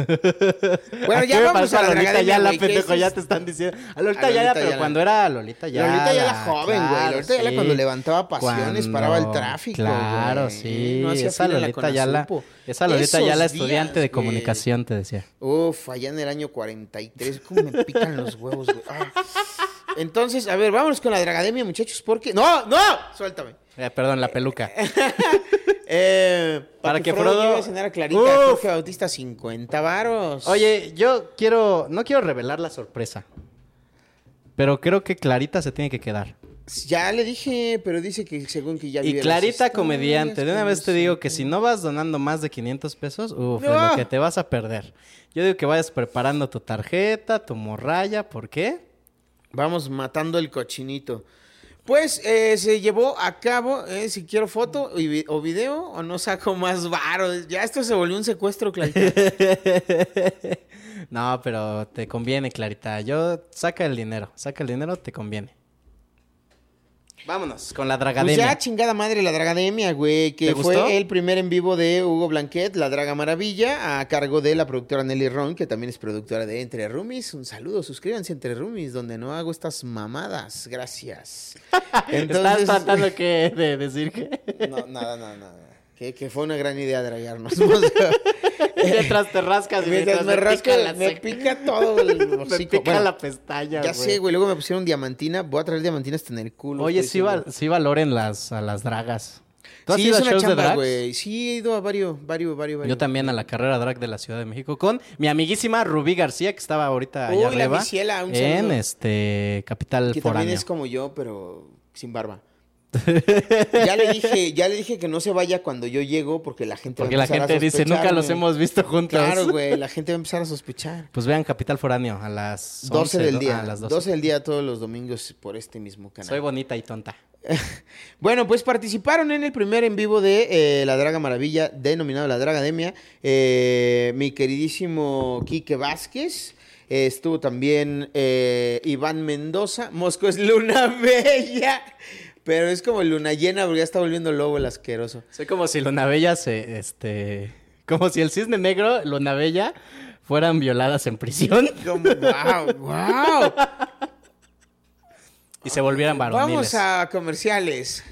Bueno, ya vamos a la
Lolita
güey, que
pendejo, ya te están diciendo. A Lolita
A Lolita
Yala, pero cuando era Lolita Yala.
Lolita Yala joven, güey. Lolita Yala
sí.
cuando levantaba pasiones, paraba el tráfico,
Claro, sí.
No hacía
esa
la
Lolita Yala.
Conasupo.
Esa Lolita Yala,
días,
estudiante de comunicación, te decía.
Uf, allá en el año 43, cómo me pican los huevos, güey. Ah. Entonces, a ver, vámonos con la Dragademia, muchachos, porque... ¡No, no! Suéltame.
Eh, perdón, la peluca.
Eh,
Para que
Frodo
Frodo-
lleve a cenar a Clarita,
Uf.
Jorge Bautista, 50 varos.
Oye, yo quiero. No quiero revelar la sorpresa. Pero creo que Clarita se tiene que quedar.
Ya le dije, pero dice que según que ya
Y
vive
Clarita comediante, de una
que
vez te digo que si no vas donando más de 500 pesos, uff,
¡No!
lo que te vas a perder. Yo digo que vayas preparando tu tarjeta, tu morralla, ¿por qué?
Vamos matando el cochinito. Pues eh, se llevó a cabo, eh, si quiero foto o video, o no saco más varos. Ya esto se volvió un secuestro, Clarita.
no, pero te conviene, Clarita. Yo, saca el dinero, saca el dinero, te conviene. Vámonos con la
Pues
dragademia.
ya chingada madre la Dragademia, güey, que
¿Te
fue
gustó?
el primer en vivo de Hugo Blanquet, La Draga Maravilla, a cargo de la productora Nelly Ron, que también es productora de Entre Roomies. Un saludo, suscríbanse Entre Roomies, donde no hago estas mamadas. Gracias.
Estás tratando que, de decir que...
No, nada, nada, nada. Que, que fue una gran idea dragarnos.
mientras te rascas,
Mientras me
pica
rasca,
la
me pica todo el
Me pica
Bueno,
la pestaña,
Ya sé, güey. Luego me pusieron diamantina. Voy a traer diamantina hasta en el culo.
Oye, sí,
seguro.
sí valoren las, a las dragas. ¿Tú has
Sí,
ido
es
a
una chamba, güey. Sí, he ido a varios, varios, varios, varios.
Yo también a la carrera drag de la Ciudad de México con mi amiguísima Rubí García, que estaba ahorita allá
Uy, la
arriba.
Misiela, un
en este Capital
Que
Foráneo.
también es como yo, pero sin barba. Ya le dije, ya le dije que no se vaya cuando yo llego porque la gente
Porque
va a
la
empezar a
gente dice, nunca los
güey".
hemos visto juntos.
Claro, güey, la gente va a empezar a sospechar.
Pues vean Capital Foráneo a las
12
11,
del
do-
día,
a las 12.
12 del día todos los domingos por este mismo canal.
Soy bonita y tonta.
Bueno, pues participaron en el primer en vivo de eh, La Draga Maravilla, denominado La Dragademia, eh, mi queridísimo Quique Vázquez. eh, estuvo también eh, Iván Mendoza. Mosco es Luna Bella. Pero es como Luna Llena porque ya está volviendo lobo el asqueroso.
Soy como si Luna Bella se, este... Como si el cisne negro, Luna Bella, fueran violadas en prisión
Como, wow, wow.
y se volvieran varoniles.
Vamos a comerciales.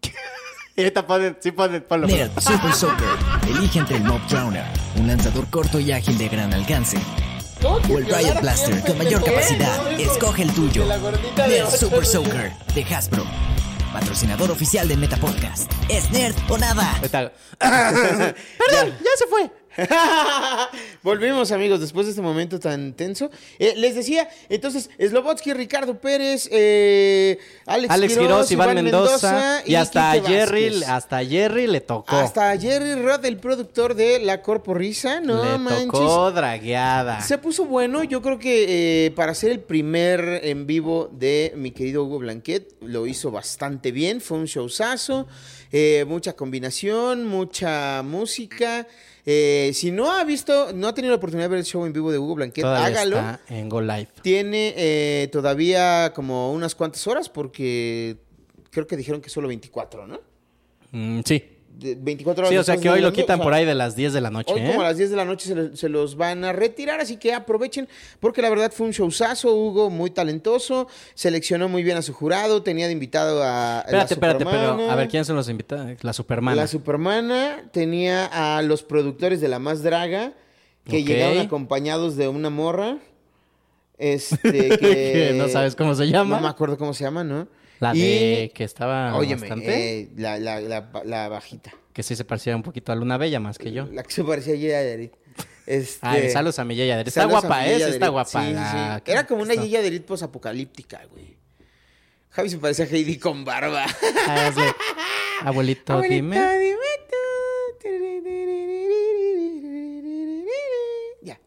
Y ahorita ponen, sí ponen, ponlo.
Nerd Super Soccer. Elige entre el Mob Drowner, un lanzador corto y ágil de gran alcance, o el Riot Blaster con mayor capacidad. Escoge el tuyo. Nerd Super Soccer de Hasbro. Patrocinador oficial de Meta Podcast. ¿Es nerd o nada?
Perdón, ya. se fue. Volvimos, amigos, después de este momento tan tenso. Eh, les decía, entonces, Slobotsky, Ricardo Pérez, eh, Alex,
Alex Quiroz, Iván Mendoza, y, hasta a Jerry,
Vázquez.
hasta a Jerry le tocó.
Hasta Jerry Rod, el productor de La Corporrisa, no
le
manches.
tocó dragueada.
Se puso bueno, yo creo que eh, para ser el primer en vivo de mi querido Hugo Blanquet, lo hizo bastante bien, fue un showzazo, eh, mucha combinación, mucha música. Eh, si no ha visto, no ha tenido la oportunidad de ver el show en vivo de Hugo Blanquet,
Todavía
hágalo.
está en Go Live.
Tiene eh, todavía como unas cuantas horas porque creo que dijeron que solo 24, ¿no?
Mm, sí.
De 24 horas.
Sí, o sea que hoy lo quitan
o sea,
por ahí de las 10 de la noche.
Hoy
¿eh?
como a las 10 de la noche se, los van a retirar, así que aprovechen, porque la verdad fue un showzazo, Hugo, muy talentoso, seleccionó muy bien a su jurado, tenía de invitado a... la
Espérate, espérate, pero a ver quiénes son los invitados. La Supermana.
La Supermana, tenía a los productores de La Más Draga, que llegaron acompañados de una morra, este. Que
no sabes cómo se llama.
No me acuerdo cómo se llama, ¿no?
La
Y-
de que estaba
Óyeme,
bastante.
eh, la, la, la, la bajita.
Que sí se parecía un poquito a Luna Bella más que yo.
La que se parecía a Yaya Derit. Este,
Ay, saludos a mi Yaya Derit. Está guapa, ¿eh? Está guapa.
Sí, sí, Era como una
está-
Yaya Derit posapocalíptica, güey. Javi se parecía a Heidi con barba.
Ah, es de, Abuelito, dime.
dime tú. Ya.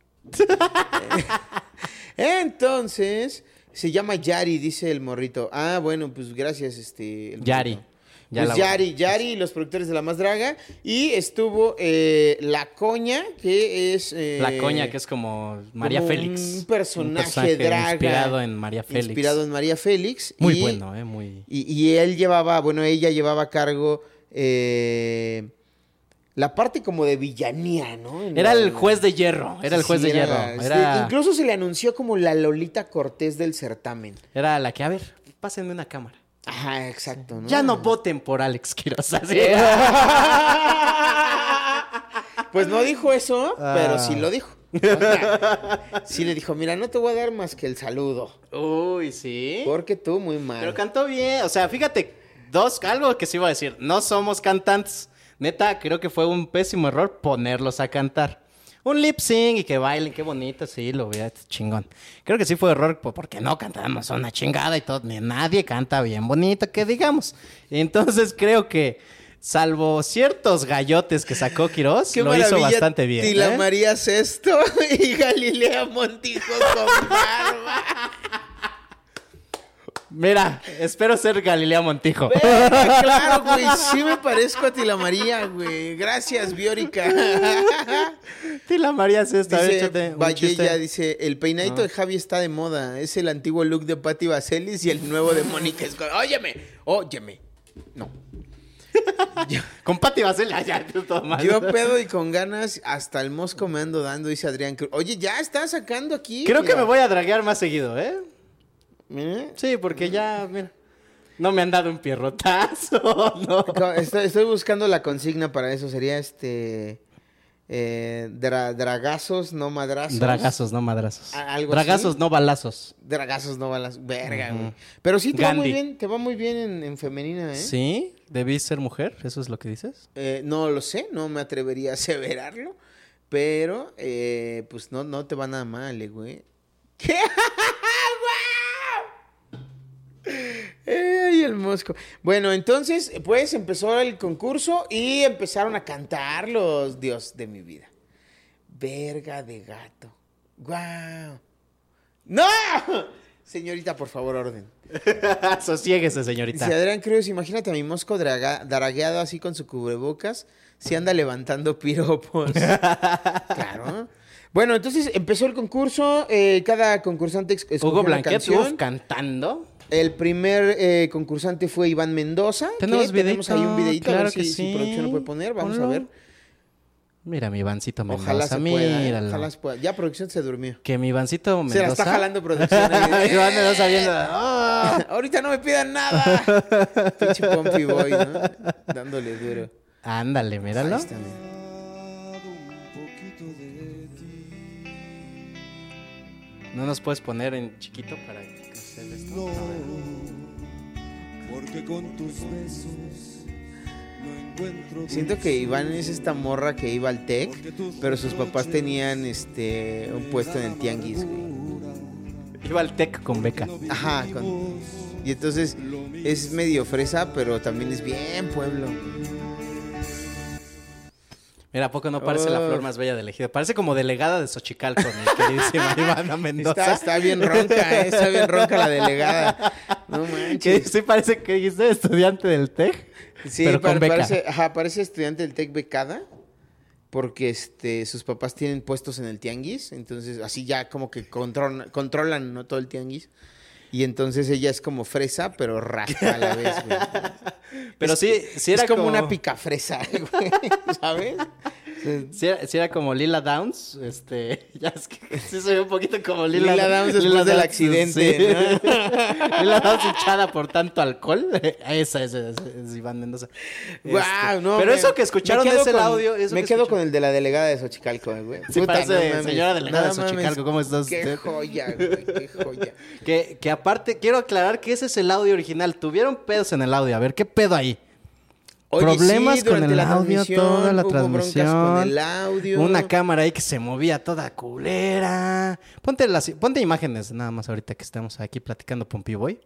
Entonces, se llama Yari, dice el morrito. Ah, bueno, pues gracias, este. el
Yari.
morrito.
Ya
pues Yari, Yari, los productores de La Más Draga. Y estuvo eh, La Coña, que es... eh,
La coña, que es como María
como
Félix.
Un personaje, draga.
Inspirado en María Félix.
Inspirado en María Félix.
Muy
y-
bueno, ¿eh? Muy...
Y, y él llevaba, bueno, ella llevaba a cargo eh, la parte como de villanía, ¿no? En
Era
la-
el juez de hierro. Era el
Sí,
juez de
era
hierro. Era,
sí, Incluso se le anunció como la Lolita Cortés del certamen.
era la que, a ver, pásenme una cámara.
Ajá, exacto, ¿no?
Ya no voten por Alex Quiroz. así.
Pues no dijo eso, pero
Ah.
sí lo dijo. O sea, sí le dijo, mira, no te voy a dar más que el saludo.
Uy, sí.
Porque tú muy mal.
Pero cantó bien. O sea, fíjate, dos, algo que se iba a decir. No somos cantantes. Neta, creo que fue un pésimo error ponerlos a cantar. Un lip sync y que bailen, qué bonito, sí, lo veía chingón. Creo que sí fue error po- porque no cantamos una chingada y todo. Ni nadie canta bien bonito, que digamos. Entonces creo que, salvo ciertos gallotes que sacó Quiroz,
Qué
lo hizo bastante bien.
Tila
¿eh?
María Sesto y Galilea Montijo con barba.
Mira, espero ser Galilea Montijo.
Claro, güey. Sí me parezco a Tila María, güey. Gracias, Biórica.
Tila María es esta. a ver,
Dice Vallella, dice, el peinadito de Javi está de moda. Es el antiguo look de Patti Vaselis y el nuevo de Mónica Escobar. Óyeme, óyeme. No.
Con Pati Basel, ya, todo mal.
Yo pedo y con ganas hasta el mosco me ando dando, dice Adrián Cruz. Oye, ya está sacando aquí.
Creo que me voy a draguear más seguido, ¿eh? Sí, porque ya, mira. No me han dado un pierrotazo, ¿no?
Estoy, estoy buscando la consigna para eso. Sería este. eh, dra- dragazos, no madrazos.
Dragazos, no madrazos.
Algo
Dragazos,
así.
no balazos.
Dragazos, no balas. Verga, güey. Pero sí te va muy bien, te va muy bien en, en femenina, ¿eh?
¿Sí? ¿Debí ser mujer? ¿Eso es lo que dices?
Eh, no lo sé, no me atrevería a aseverarlo. Pero, eh, pues no, no te va nada mal, eh, güey. ¿Qué? ¡Guau! Ay, el mosco. Bueno, entonces, pues empezó el concurso y empezaron a cantar los Dios de mi vida. Verga de gato. ¡Guau! ¡No! Señorita, por favor, orden.
Sosiéguese, señorita.
Dice Adrián Cruz, imagínate a mi mosco draga- dragueado así con su cubrebocas, si anda levantando piropos. claro. Bueno, entonces empezó el concurso, eh, cada concursante
Hugo
una
Blanquet,
canción.
uf, cantando.
El primer eh, concursante fue Iván Mendoza. que
Tenemos
tenemos ahí un videito, a ver
que
si
sí.
producción lo puede poner, vamos a ver.
Mira, mi Ivancito Mendoza.
Ojalá se pueda, eh, ojalá se pueda. Ya producción se durmió.
Que mi Ivancito Mendoza.
Se la está jalando producción. ahí.
Iván Mendoza viendo. "Ah".
Ahorita no me pidan nada. Pinche Pompi Boy, ¿no? Dándole duro.
Ándale, míralo.
Ahí está, mira.
¿No nos puedes poner en chiquito para ver.
Porque con tus besos no encuentro
Siento que Iván es esta morra que iba al TEC, pero sus papás tenían este un puesto en el tianguis, güey.
Iba al TEC con beca.
Ajá, con- y entonces es medio fresa, pero también es bien pueblo.
Mira, ¿a poco no parece la flor más bella del ejido? Parece como delegada de Xochicalco, mi queridísima Ivana Mendoza.
Está, está bien ronca, ¿eh? está bien ronca la delegada. No manches.
sí parece que dijiste estudiante del TEC,
Sí,
pero con beca.
parece, ajá, parece estudiante del TEC becada. Porque este, sus papás tienen puestos en el tianguis. Entonces, así ya como que controlan, controlan ¿no? todo el tianguis. Y entonces ella es como fresa, pero raspa a la vez, güey.
Pero
Es-
sí, sí era
es como,
como-
una picafresa, güey, ¿sabes?
Si era, como Lila Downs, este, ya es que sí se ve un poquito como Lila,
Lila Downs después del accidente,
sí. Lila Downs hinchada por tanto alcohol. Esa, esa, esa es Iván Mendoza. Este,
no,
Pero
me-
eso que escucharon ese
con-
audio. Eso
me
que
quedo
escucharon-
con el de la delegada de Xochicalco, eh, güey.
Sí, parece
no mames.
señora delegada de Xochicalco, ¿cómo está
Qué
usted?
joya, güey, qué joya.
Que, que aparte, quiero aclarar que ese es el audio original. Tuvieron pedos en el audio. A ver, ¿qué pedo ahí?
Oye,
Problemas
sí,
con el audio, toda la transmisión.
con el audio.
Una cámara ahí que se movía toda culera. Ponte, las, ponte imágenes nada más ahorita que estamos aquí platicando Pompi Boy.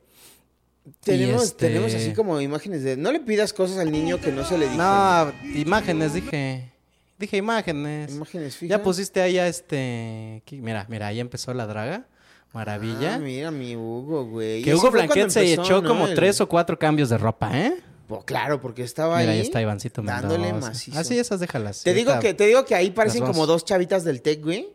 Tenemos,
este-
tenemos así como imágenes de... No le pidas cosas al niño que no se le dijo.
No, imágenes, dije. Dije imágenes.
Imágenes fijas.
Ya pusiste ahí a este. Mira, mira, ahí empezó la draga. Maravilla.
Ah, mira mi Hugo, güey.
que Hugo Blanquet se
empezó,
echó
¿no?
como
El-
tres o cuatro cambios de ropa, ¿eh?
Pues claro, porque estaba
Mira,
ahí.
ahí está Ivancito Mendoza.
Dándole macizo.
Así esas déjalas.
Te digo
ahorita
que, te digo que ahí parecen como dos chavitas del TEC, güey.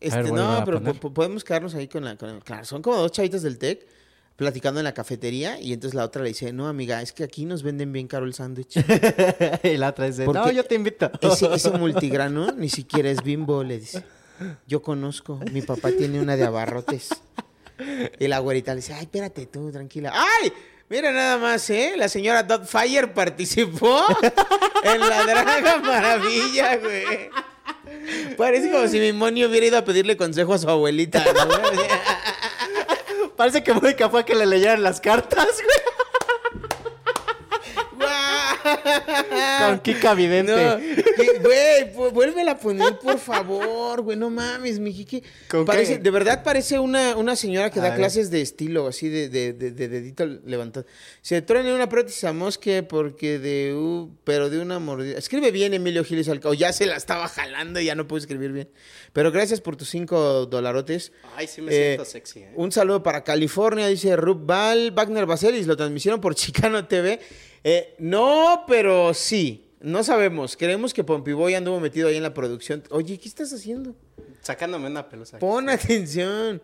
Este,
ver,
no, pero po- podemos quedarnos ahí con la, con la- Claro, son como dos chavitas del TEC. platicando en la cafetería y entonces la otra le dice, no, amiga, es que aquí nos venden bien caro el sándwich.
y la otra dice,
Porque
no, yo te invito.
Ese, ese multigrano ni siquiera es bimbo, le dice. Yo conozco, mi papá tiene una de abarrotes. Y la güerita le dice, ay, espérate tú, tranquila. ¡Ay! Mira nada más, ¿eh? La señora Fire participó en la Draga Maravilla, güey. Parece como si mi monio hubiera ido a pedirle consejo a su abuelita, ¿no?
Parece que Mónica fue a que le leyeran las cartas, güey. Con Kika Vidente.
No, güey, pu- vuélvela a poner, por favor, güey, no mames, mi Kiki. De verdad parece una, una señora que
A
da
ver.
clases de estilo, así de, de, de- de dedito levantado. Se truene una prótesis a mosque porque de, u- pero de una mordida. Escribe bien, Emilio Giles Alcao. Ya se la estaba jalando y ya no puedo escribir bien. Pero gracias por tus cinco dolarotes.
Ay, sí me
Eh,
siento sexy, ¿eh?
Un saludo para California, dice Rub Val, Wagner Baselis, lo transmitieron por Chicano TV. Eh, no, pero sí, no sabemos. Creemos que Pompiboy anduvo metido ahí en la producción. Oye, ¿qué estás haciendo?
Sacándome una pelusa.
Pon atención.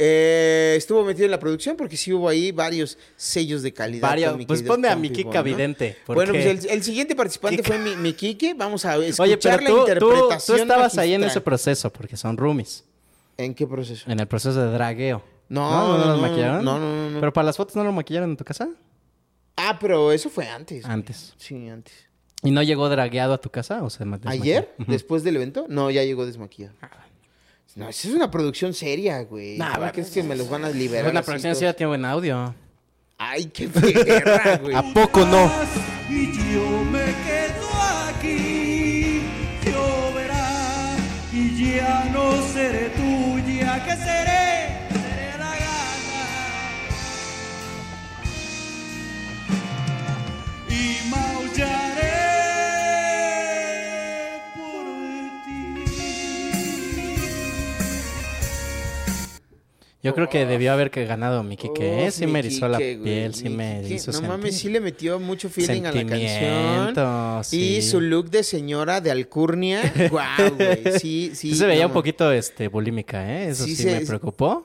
Eh, estuvo metido en la producción porque sí hubo ahí varios sellos de calidad.
Varios- pues ponme a mi Kika
¿no?
Vidente,
Bueno, pues el, el siguiente participante fue mi, mi Kike. Vamos a escuchar
Oye, pero
la
tú, tú,
interpretación.
tú estabas ahí en ese proceso, porque son roomies.
¿En qué proceso?
En el proceso de dragueo.
No,
¿No? ¿No,
no,
los
no,
maquillaron?
no, no, no, no.
¿Pero para las fotos no lo maquillaron en tu casa?
Ah, pero eso fue antes. güey.
Antes.
Sí, antes.
¿Y no llegó dragueado a tu casa? ¿O se ma- desmaquilló?
¿Ayer?
Ujú.
¿Después del evento? No, ya llegó desmaquillado. No, esa es una producción seria, güey.
Nah,
¿Cómo
va-
crees que me los van a liberar?
Pues la
así
producción sí
todos?
ya tiene buen audio.
Ay, qué perra, güey.
¿A poco no?
Y yo me
Yo creo que debió haber que ganado mi Kike, ¿eh?
Uf,
Sí
mi
me erizó la
güey,
piel, sí
mi
me hizo
No mames,
sentir.
sí le metió mucho feeling a la canción.
Sí.
Y su look de señora de alcurnia. Guau, güey. Sí, sí.
Sí se veía
no
un poquito este, bulímica, ¿eh? Eso
Sí
sí,
se-
me preocupó.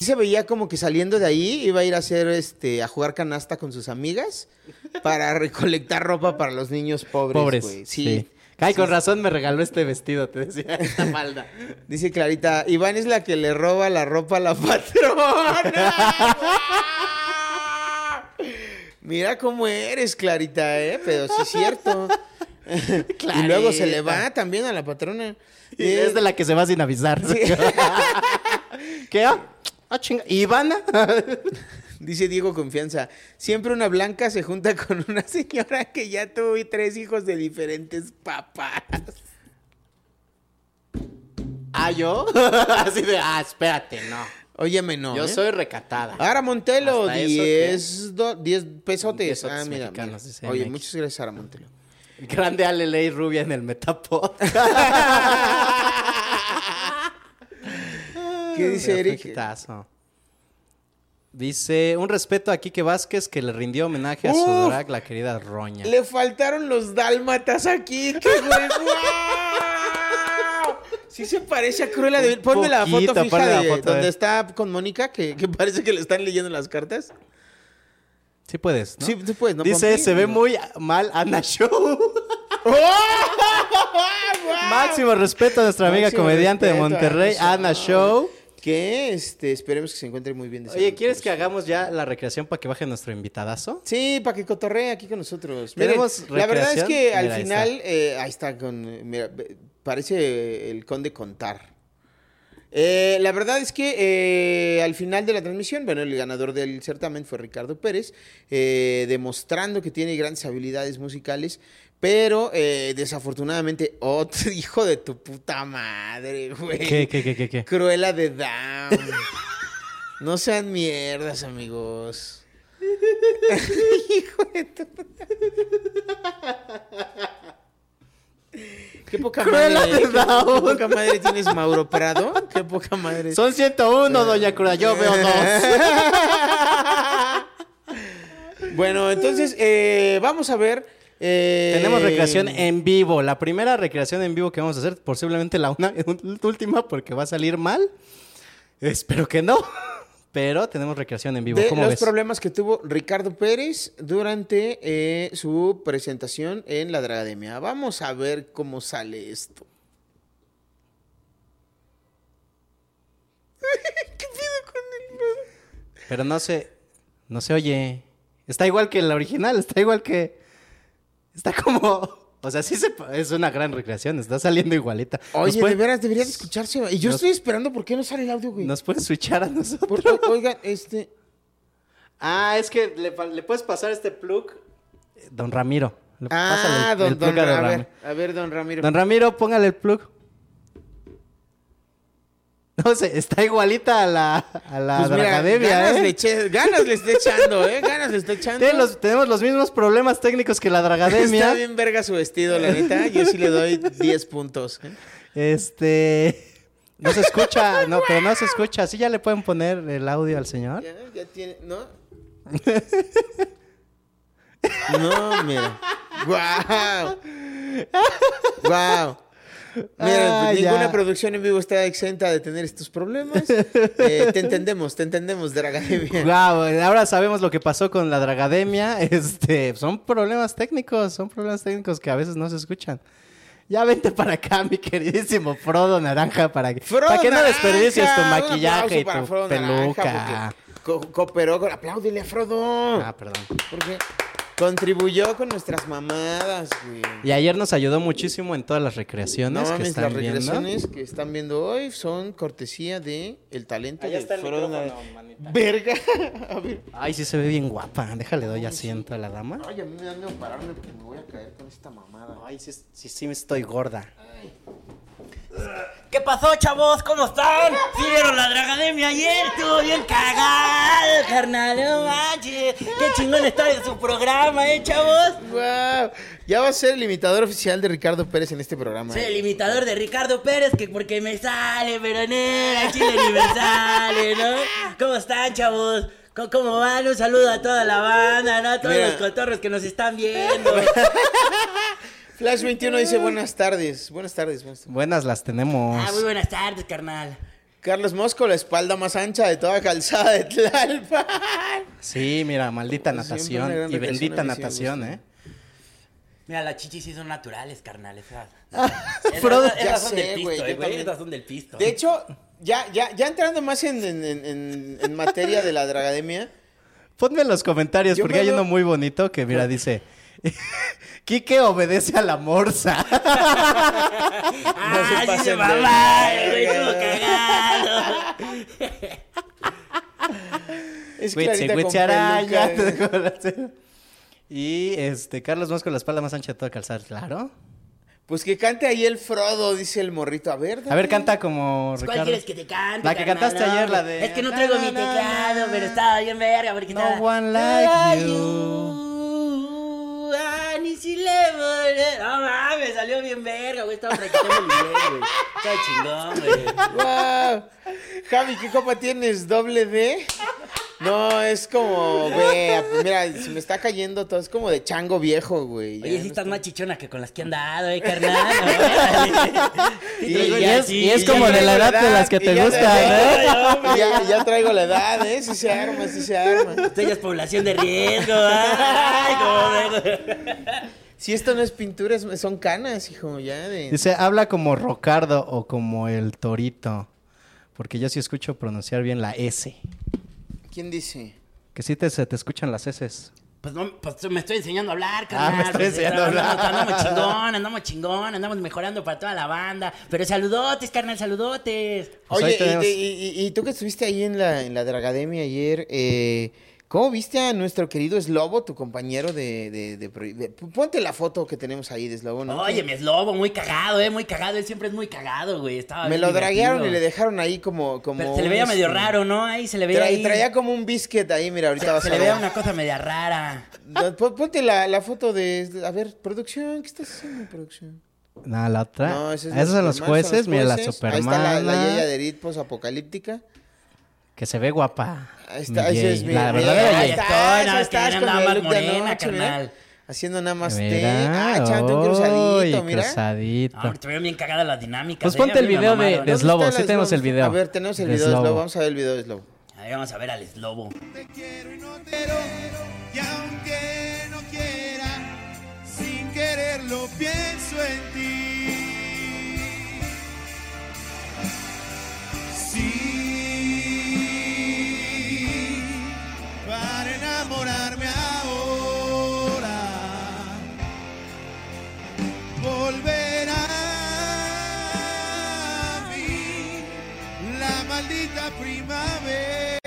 Sí se veía como que saliendo de ahí iba a ir a hacer este a jugar canasta con sus amigas para recolectar ropa para los niños pobres,
Pobres.
güey.
Sí.
Sí.
Ay, con razón me regaló este vestido, te decía, esta falda.
Dice Clarita, Iván es la que le roba la ropa a la patrona. Mira cómo eres, Clarita, ¿eh? Pero sí es cierto. y luego se le va también a la patrona.
Y
Eh,
es de la que se va sin avisar. ¿Qué? Ah, chinga. ¿Ivana?
Dice Diego Confianza, siempre una blanca se junta con una señora que ya tuvo tres hijos de diferentes papás.
¿Ah, yo? Así de, ah, espérate, no.
Óyeme, no.
Yo
¿eh?
soy recatada.
Ara Montelo,
¿Hasta eso
10 do- 10 pesotes.
Pesotes
ah, mira, mira. Oye,
MX.
muchas gracias, Ara Montelo.
Grande Ale Ley Rubia en el Metapod.
¿Qué dice Eric?
Dice, un respeto a Quique Vázquez que le rindió homenaje a su drag, la querida Roña.
Le faltaron los dálmatas aquí, qué güey. ¡Guau! Sí se parece a Cruella de Vil. Ponme la foto fija
ponle la
de
foto, a
donde está con Mónica, que, que parece que le están leyendo las cartas.
Sí puedes, ¿no?
Sí, tú puedes, ¿no,
Dice,
Pompi?
se ve muy mal Ana Show. Máximo respeto a nuestra amiga
Máximo
comediante de
respeto a
Monterrey,
Ana
Ana Show.
Que este, esperemos que se encuentre muy bien. de
Oye, ¿quieres que hagamos ya la recreación para que baje nuestro invitadazo?
Sí, para que cotorree aquí con nosotros. Miren,
¿Tenemos
la verdad es que al
Mira, ahí
final,
está.
eh, ahí está con, mira, parece el conde contar. Eh, la verdad es que eh, al final de la transmisión, bueno, el ganador del certamen fue Ricardo Pérez, eh, demostrando que tiene grandes habilidades musicales, Pero eh, desafortunadamente, otro hijo de tu puta madre, güey.
¿Qué, qué, qué, qué, qué?
Cruela de Down. no sean mierdas, amigos. hijo de tu Qué poca
Cruella
madre.
de
¿Qué,
Down.
qué poca madre tienes, Mauro Prado. Qué poca madre.
Son 101, doña Cruella. Yo veo dos.
Bueno, entonces, eh, vamos a ver. Eh,
Tenemos recreación en vivo. La primera recreación en vivo que vamos a hacer, posiblemente la una, última, porque va a salir mal. Espero que no. Pero tenemos recreación en vivo.
de
¿Cómo
los
ves?
problemas que tuvo Ricardo Pérez durante eh, su presentación en la Dragademia. Vamos a ver cómo sale esto. ¿Qué pido con el
Pero no se, no se oye. Está igual que la original, está igual que... Está como... O sea, sí se, es una gran recreación, está saliendo igualita. ¿Nos
Oye,
puede-
de veras, debería de escucharse. Y yo
nos-
estoy esperando, ¿por qué no sale el audio, güey?
¿Nos pueden switchar a nosotros?
Por- o- oigan, este...
Ah, es que le, puedes pasar este plug. Don Ramiro. Le- pásale
Ah,
el-
don,
plug
don,
a
a, ver, a ver, don Ramiro.
Don Ramiro, póngale el plug. No sé, está igualita a la, a la
Pues mira, ganas,
¿eh?
le ganas le está echando, ¿eh? Ganas le está echando.
Los- tenemos los mismos problemas técnicos que la
Está
Dragademia.
bien verga su vestido, la neta. Yo sí le doy 10 puntos. ¿eh?
Este. No se escucha, no, pero no se escucha. ¿Sí ya le pueden poner el audio al señor?
Ya, ya tiene, ¿no? No, mira. ¡Guau! ¡Guau! Mira,
Ah,
ninguna
ya.
producción en vivo está exenta de tener estos problemas. Eh, te entendemos, te entendemos, Dragademia.
Wow, ahora sabemos lo que pasó con la Dragademia. Este, son problemas técnicos, son problemas técnicos que a veces no se escuchan. Ya vente para acá, mi queridísimo Frodo Naranja, para que,
Frodo
para que no desperdicies tu maquillaje y tu
Naranja,
peluca.
cooperó con... Apláudele a Frodo.
Ah, perdón.
Porque contribuyó con nuestras mamadas, güey.
Y ayer nos ayudó muchísimo en todas las recreaciones
No
que
mames,
están
las
viendo.
recreaciones que están viendo hoy son cortesía de el talento
Allá
de
está el
Naranja.
manita.
Verga. A ver.
Ay, sí se ve bien guapa. Déjale, doy asiento a la dama.
Ay, a mí me da miedo pararme porque me voy a caer con esta mamada.
Ay, sí, sí, sí, estoy gorda.
¿Qué pasó, chavos? ¿Cómo están? ¿Sí vieron la Dragademia ayer? Estuvo bien cagado, carnal. No manches. Qué chingón está en su programa, ¿eh, chavos?
Wow. Ya va a ser el imitador oficial de Ricardo Pérez en este programa.
Soy
¿eh?
el imitador de Ricardo Pérez, que porque me sale, pero no, Chile ni me sale, ¿no? ¿Cómo están, chavos? ¿Cómo, cómo van? Un saludo a toda la banda, ¿no? A todos
Mira.
los cotorros que nos están viendo.
Flash 21 dice buenas tardes. Buenas tardes. Buenas tardes.
Buenas las tenemos.
Ah, muy buenas tardes, carnal.
Carlos Mosco, la espalda más ancha de toda calzada de Tlalpan.
Sí, mira, maldita natación y bendita natación. ¿eh?
Mira, las chichis sí son naturales, carnal. Esas,
sé,
del pisto, eh, del pisto.
De hecho, ya, ya, ya entrando más en, en- en- en- en materia de la Dragademia,
Ponme en los comentarios
Yo
porque hay uno muy bonito que, mira, dice... Quique obedece a la morsa.
Ah,
se de
mamá, güey,
verga.
estuvo cagado.
es con.
Y este, Carlos Mosco, la espalda más ancha de toda calzada, claro.
Pues que cante ahí el Frodo, dice el morrito. A ver,
A ver, canta como
¿Cuál
Ricardo.
quieres que te cante?
La que
carnal?
cantaste ayer, la de-
Es que no traigo mi
Na, na,
teclado,
na.
pero estaba bien verga porque
No
estaba...
one like
Like
you.
you, I need to live. No mames, salió bien verga, güey. Estaba practicando el güey. Estaba chingón, güey.
Javi, ¿qué copa tienes? ¿Doble D? No, es como, güey, mira, se me está cayendo todo, es como de chango viejo, güey.
Oye, sí
no
estás
está-
más chichona que con las que han dado, eh, carnal.
Y-
traigo
y
ya
es- y como de la edad de las que te gustan, ¿eh?
Ya, ya traigo la edad, ¿eh? Sí se arma, sí se arma.
Esto ya es población de riesgo. Ay, me-
Si esto no es pintura, es- son canas, hijo, ya de...
Dice, habla como Rocardo o como el Torito. Porque yo sí escucho pronunciar bien la S.
¿Quién dice?
Que sí te, se te escuchan las S.
Pues, no, pues me estoy enseñando a hablar,
Ah,
carnal.
me estoy
Pues,
enseñando a
andamos-
hablar.
Andamos chingón, andamos chingón, andamos mejorando para toda la banda. Pero saludotes, carnal, saludotes.
Pues
Oye, y-
tenemos-
y, y- y tú que estuviste ahí en la, en la Dragademia ayer, eh, ¿Cómo viste a nuestro querido Slobo, tu compañero de, de- de de- Ponte la foto que tenemos ahí de Slobo, ¿no?
Oye, mi eslobo, muy cagado, eh, muy cagado. Él siempre es muy cagado, güey. Estaba
Me lo draguearon y le dejaron ahí como... como
Pero se le
un,
veía medio
este,
raro, ¿no? Ahí se le veía
tra-
ahí.
Traía como un biscuit ahí, mira, ahorita vas
se
a
le
ver.
veía una cosa media rara.
Ponte la, la foto de... A ver, producción, ¿qué estás haciendo, producción?
No, la otra.
No, ese es
Esos son los
Superman,
jueces. Mira, la
jueces.
Supermana.
Ahí está la, la Yaya de Edith posapocalíptica.
Que se ve guapa.
Ahí está,
Mi
ahí es mi-
La
mira,
verdadera
ahí está,
no, es que
estás con
más
look
morena,
anoche, mira.
carnal.
Haciendo nada más té.
Mira,
Ah, echándote un cruzadito, mira.
cruzadito.
No, estuvieron bien cagadas las dinámicas.
Pues ponte
a
el video de, de
¿Dónde
Slobo. Sí tenemos el
Slobo?
video.
A ver, tenemos el
de
video de
Slobo.
Slobo. Vamos a ver el video de Slobo.
Ahí vamos a ver al eslobo.
Y aunque no quiera, sin quererlo pienso en ti. Sí, enamorarme ahora, volverá a mí la maldita primavera.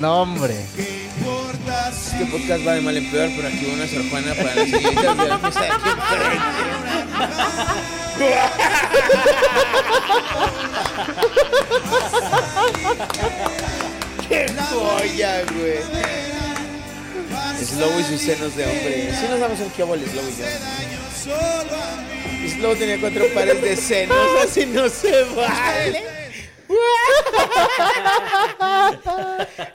No, hombre.
Este podcast va de mal en peor, pero aquí una Sor Juana para las señoritas de la mesa de Slobo y sus senos de hombre. Sí nos damos un kiabo al Slobo y yo. Slobo tenía cuatro pares de senos, así no se vale.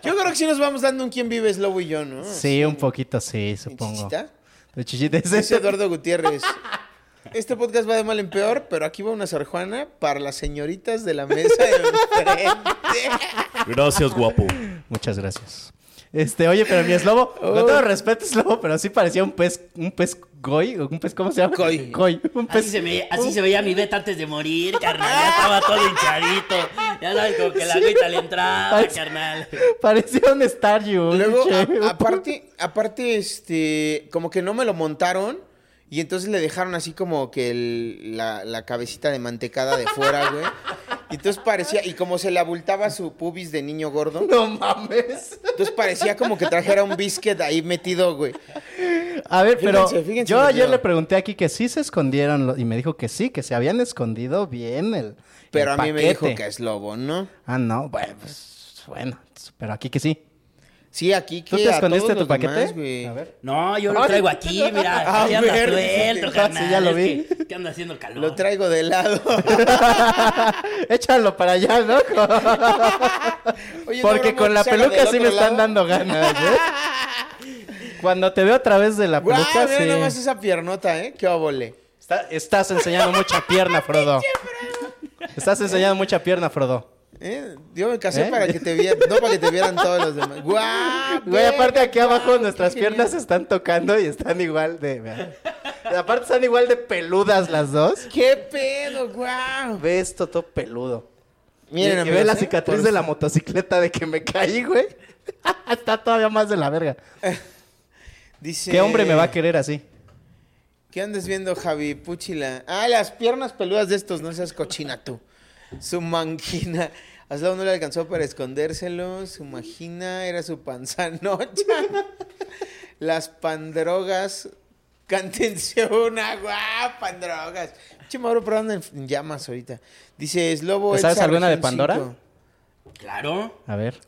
Yo creo que sí nos vamos dando un quién vive Slobo y yo, ¿no?
Sí, un poquito, sí, supongo.
chichita?
De chichita.
Es
Ese
Eduardo Gutiérrez. Este podcast va de mal en peor, pero aquí va una Sor Juana para las señoritas de la mesa de enfrente.
Gracias, guapo.
Muchas gracias. Este, oye, pero mi eslobo, con todo respeto, eslobo, pero sí parecía un pez, un pez goy, o un pez, ¿cómo se llama?
Koi.
Koi. Un pez.
Así se, veía, así se veía mi beta antes de morir, carnal. Ya estaba todo hinchadito. Ya sabes, como que la agüita le entraba, carnal.
Parecía un Staryu.
Luego, a- aparte, aparte, este, como que no me lo montaron y entonces le dejaron así como que el- la, la cabecita de mantecada de fuera, güey. Y entonces parecía, y como se le abultaba su pubis de niño gordo,
No mames.
entonces parecía como que trajera un biscuit ahí metido, güey.
A ver, pero
Fíjense,
yo ayer le pregunté aquí que sí se escondieron lo- y me dijo que sí, que se habían escondido bien el
Pero
el
a mí me dijo que es lobo, ¿no?
Ah, no, bueno, pues, bueno, pero aquí que sí.
Sí, aquí que
¿Tú te
a
escondiste
todos
tu paquete?
demás.
A ver.
No, yo lo traigo aquí, mira.
A
Aquí anda
ver,
suelto,
sí,
carnal.
sí, ya lo
Es
vi.
Que, que anda haciendo calor.
Lo traigo de lado.
Échalo para allá, ¿no?
Oye,
Porque con la peluca sí me están dando ganas, ¿eh? Cuando te veo a través de la
Guau,
peluca,
mira
sí.
nada más esa piernota, ¿eh? Qué.
Está- estás enseñando mucha pierna, Frodo. Estás enseñando mucha pierna, Frodo.
¿Eh? Yo me casé
¿Eh?
para que te vieran, no para que te vieran todos los demás. ¡Guau!
Güey, aparte aquí
guau,
abajo nuestras piernas se están tocando y están igual de... Aparte están igual de peludas las dos.
¡Qué pedo! ¡Guau!
Ve esto todo peludo.
Miren,
y, ve la
¿eh?
cicatriz de la motocicleta de que me caí, güey. Está todavía más de la verga.
Dice...
¿Qué hombre me va a querer así?
¿Qué andas viendo, Javi? Puchila. Ah, las piernas peludas de estos, no seas cochina tú. Su manquina. A Slow no le alcanzó para escondérselo. Su magina era su panzanocha. Las pandrogas. Cántense una, guau, pandrogas. Che, Mauro, pero andan en llamas ahorita. Dice Slobo.
¿Te sabes alguna de Pandora?
Claro.
A ver.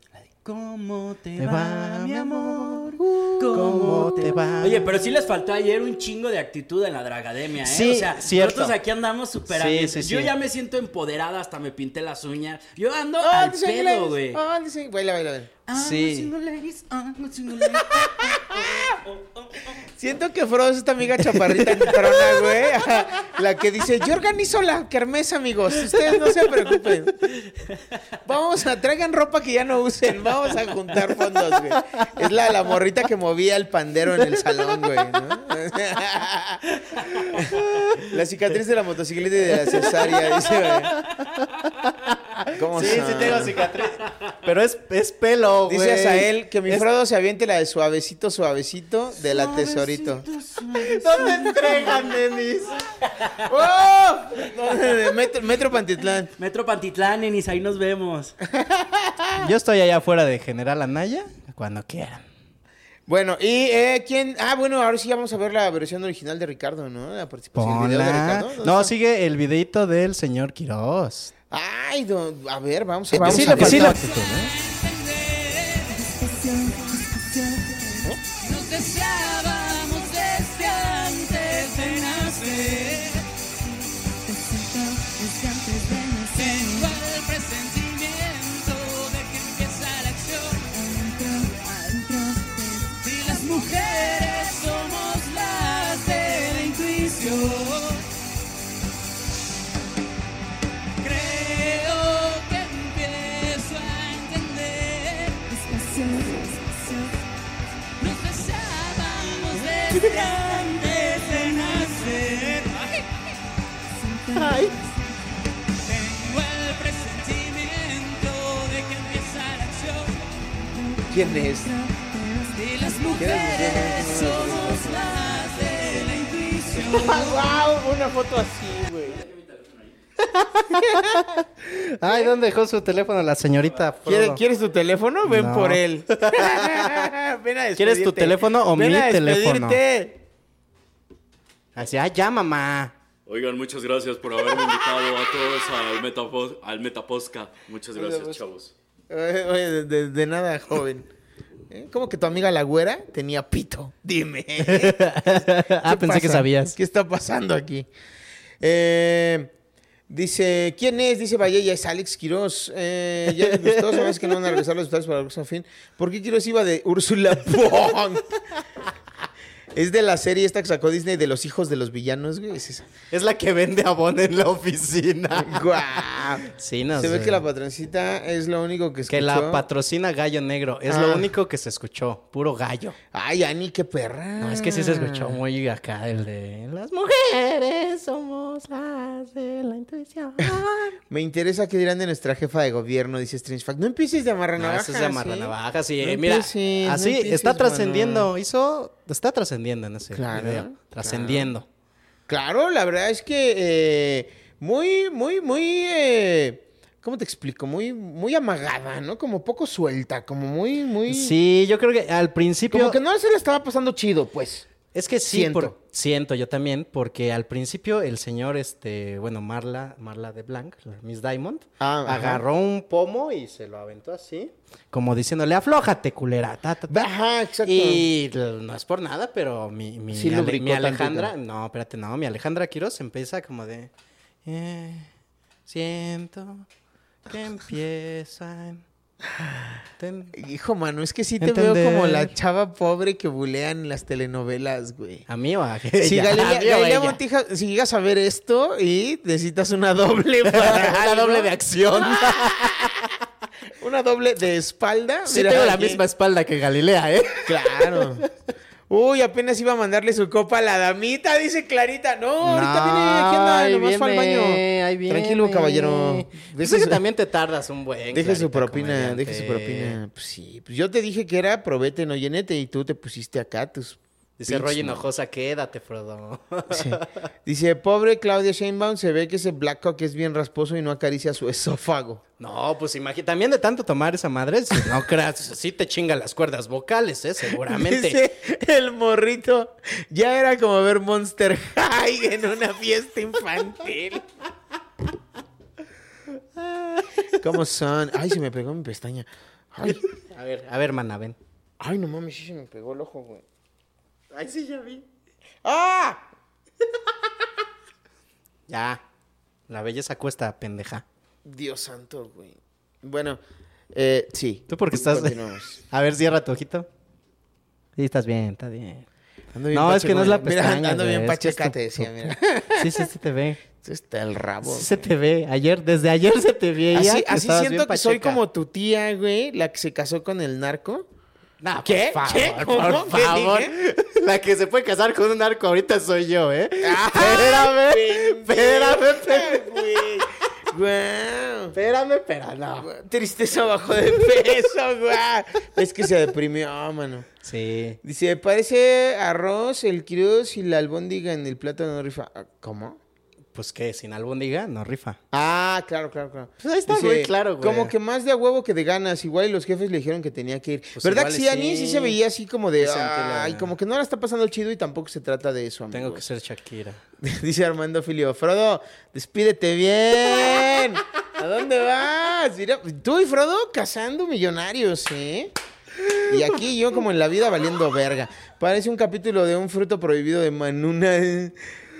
¿Cómo te,
Te
va,
va,
mi amor?
¿Cómo te va?
Oye, pero sí les faltó ayer un chingo de actitud en la Dragademia, ¿eh?
Sí,
o sea,
cierto.
nosotros aquí andamos súper
Sí, sí,
Yo
sí.
ya me siento empoderada, hasta me pinté las uñas. Yo ando
Ah,
al pedo, güey.
Ah, dice- Baila, baila, baila.
Sí.
single
Siento que Frodo es esta amiga chaparrita entrona, güey. La que dice, yo organizo la kermés, amigos. Ustedes no se preocupen. Vamos a, traigan ropa que ya no usen. Vamos a juntar fondos, güey. Es la, la morrita que movía el pandero en el salón, güey, ¿no? La cicatriz de la motocicleta y de la cesárea, dice, güey. ¿Cómo
Sí, sí tengo cicatriz. Pero es, es pelo, güey.
Dices a él que mi
Es-
Frodo se aviente la de suavecito, suavecito de la tesorito.
¿Dónde entregan, Denis?
¡Oh! Metro, Metro Pantitlán.
Metro Pantitlán, Enis, ahí nos vemos.
Yo estoy allá afuera de General Anaya cuando quieran.
Bueno, y eh, quién. Ah, bueno, ahora sí vamos a ver la versión original de Ricardo, ¿no? La participación el video de. Ricardo. ¿Dónde
No,
está?
sigue el videito del señor Quiroz.
Ay, don- a ver, vamos a
Que
vamos
sí
a
le
ver.
faltaba actitud, ¿eh?
Ay. Tengo el presentimiento de que empieza la acción.
¿Quién es?
Y las mujeres somos las de la intuición.
¡Wow! Una foto así, güey.
Ay, ¿dónde dejó su teléfono la señorita?
¿Quiere-
Frodo?
¿Quieres tu teléfono? Ven
No.
por él. Ven a
¿Quieres tu teléfono o
Ven
mi
a
teléfono? Así, ah, ya, mamá.
Oigan, muchas gracias por haberme invitado a todos al, Metapos- al Metaposca. Muchas gracias, chavos.
Oye, oye, de, de- de nada, joven. ¿Eh? ¿Cómo que tu amiga la güera tenía pito? Dime.
Ah,
¿Qué
pensé que sabías.
¿Qué está pasando aquí? Eh, dice, ¿quién es? Dice Valleya, es Alex Quiroz. Eh, ya les gustó, sabes que no van a regresar los resultados para el fin. ¿Por qué Quiroz iba de Úrsula Pong? Es de la serie esta que sacó Disney de los hijos de los villanos, güey. Es esa.
Es la que vende abón en la oficina.
¡Guau!
Sí, no
Se ve que la patroncita es lo único que escuchó.
Que la patrocina Gallo Negro. Es
Ah.
lo único que se escuchó. Puro gallo.
Ay, Ani, qué perra.
No, es que sí se escuchó muy acá el de las mujeres somos las de la intuición.
Me interesa qué dirán de nuestra jefa de gobierno, dice Strange Fact. No empieces de amarrar
No,
navajas.
eso es de sí.
No
Mira,
empieces, no
así
empieces,
está trascendiendo. Hizo, está trascendiendo en ese
Claro,
video.
claro.
Trascendiendo.
Claro, la verdad es que eh, muy, muy, muy. eh, ¿Cómo te explico? Muy, muy amagada, ¿no? Como poco suelta, como muy, muy.
Sí, yo creo que al principio.
Como que no se le estaba pasando chido, pues.
Es que sí,
Siento.
por- siento yo también, porque al principio el señor, este, bueno, Marla, Marla de Blanc, la Miss Diamond,
Ah, ajá.
agarró un pomo y se lo aventó así, como diciéndole, aflójate, culera. ta, ta, ta".
Ajá, exacto.
Y no es por nada, pero mi, mi,
Sí
Ale-
lubricó
mi Alejandra,
tantito.
no, espérate, no, mi Alejandra Quiroz empieza como de, eh, siento que empiezan. Ten-
Hijo, mano, es que sí te veo como la chava pobre que bulean en las telenovelas, güey.
¿A mí o a
Si
ella?
Galilea,
¿A mí o a
Galilea? Montija, si llegas a ver esto y necesitas una doble para
Una
algo,
doble de acción.
una doble de espalda.
Sí
mira,
tengo la
aquí.
misma espalda que Galilea, ¿eh?
Claro. Uy, apenas iba a mandarle su copa a la damita, dice Clarita. No, ahorita viene, aquí anda,
ahí
nomás fue al
viene,
baño.
ahí viene.
Tranquilo, caballero. Deje
sé que también te tardas un buen.
Deje su propina,
comediante.
deje su propina. Pues sí, pues yo te dije que era probete, no llenete, y tú te pusiste acá tus...
Dice
pits,
Roy
¿no?
Hinojosa, quédate, Frodo.
Sí. Dice, pobre Claudia Sheinbaum, se ve que ese Blackhawk es bien rasposo y no acaricia su esófago.
No, pues imagínate, también de tanto tomar esa madre, si no creas, sí te chinga las cuerdas vocales, ¿eh? Seguramente.
Dice el morrito, ya era como ver Monster High en una fiesta infantil. ¿Cómo son? Ay, se me pegó mi pestaña. Ay,
A ver, a ver, mana, ven.
ay no mames, sí se me pegó el ojo, güey.
Ay, sí, ya vi.
¡Ah!
Ya. La belleza cuesta, pendeja.
Dios santo, güey. Bueno, eh, sí.
¿Tú porque estás...?
Continuamos.
A ver, cierra tu ojito. Sí, estás bien, está bien.
Ando bien
No, es que no es la
pacheco, Mira,
pestaña,
ando bien
es que
pacheca, te decía, mira.
Sí, sí, sí te ve.
Está el rabo.
Sí se te ve. Ayer, desde ayer se te veía
Así, así siento que soy como tu tía, güey, la que se casó con el narco.
No,
¿Qué?
Por favor,
¿Qué?
La que se puede casar con un narco ahorita soy yo, ¿eh?
Ah,
espérame, espérame,
güey. Guau.
Espérame, pero no.
Tristeza bajo de peso, güey. Es que se deprimió, mano.
Sí.
Dice, parece arroz, el cruz y la albóndiga en el plato no rifa. ¿Cómo?
Pues que sin albóndiga no rifa.
Ah, claro, claro, claro.
Pues ahí está muy claro, güey.
Como que más de a huevo que de ganas. Igual y los jefes le dijeron que tenía que ir.
Pues
¿Verdad que sí, Ani? Sí
sí.
se veía así como de...
La-
Ay, como que no la está pasando el chido y tampoco se trata de eso, amigo.
Tengo que ser Shakira.
Dice Armando Filio, Frodo, despídete bien. ¿A dónde vas? Mira, tú y Frodo cazando millonarios, ¿eh? Y aquí yo como en la vida valiendo verga. Parece un capítulo de un fruto prohibido de Manuna.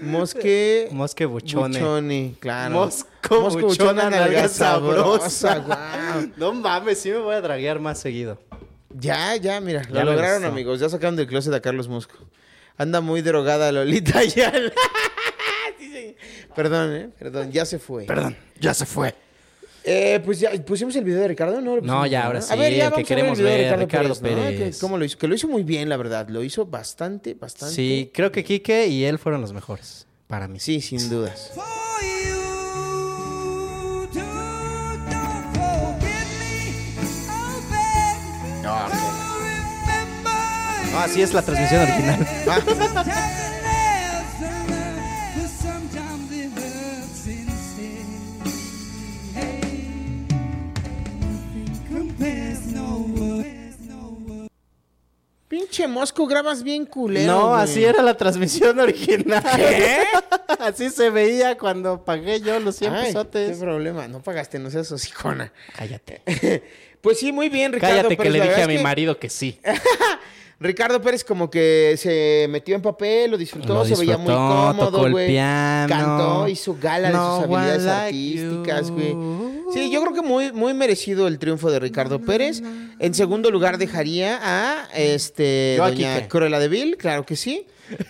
Mosque...
Mosque buchone.
Buchone, claro.
Mosco,
Mosco
buchona,
buchona,
nalga sabrosa.
guau.
No mames, sí me voy a draguear más seguido.
Ya, ya, mira,
Ya
lo lograron,
gustó.
amigos. Ya sacaron del closet a Carlos Mosco. Anda muy drogada Lolita ya. Perdón, eh, perdón, ya se fue.
Perdón, ya se fue.
Eh, pues ya pusimos el video de Ricardo, ¿no?
No, ya, ahora sí,
A ver, ya
el que
vamos a ver el
queremos
de Ricardo,
Ricardo
Pérez, ¿no? Que- ¿Cómo lo hizo? Que lo hizo muy bien, la verdad. Lo hizo bastante, bastante.
Sí, creo que Quique y él fueron los mejores. Para mí.
Sí, sin dudas.
Ah, sí, es la transmisión original.
Pinche Mosco, grabas bien culero.
No,
güey.
así era la transmisión original.
¿Qué?
así se veía cuando pagué yo los 100
Ay,
pesotes.
qué problema. No pagaste, no seas hocicona.
Cállate.
Pues sí, muy bien, Ricardo
Cállate que le dije a mi
que
marido que sí.
Ricardo Pérez como que se metió en papel, lo disfrutó,
Lo
se veía muy cómodo, güey. Cantó, hizo gala de sus habilidades
like
artísticas, güey. Sí, yo creo que muy, muy merecido el triunfo de Ricardo Pérez. En segundo lugar dejaría a este
Yo
doña. Cruella de Vil, claro que sí.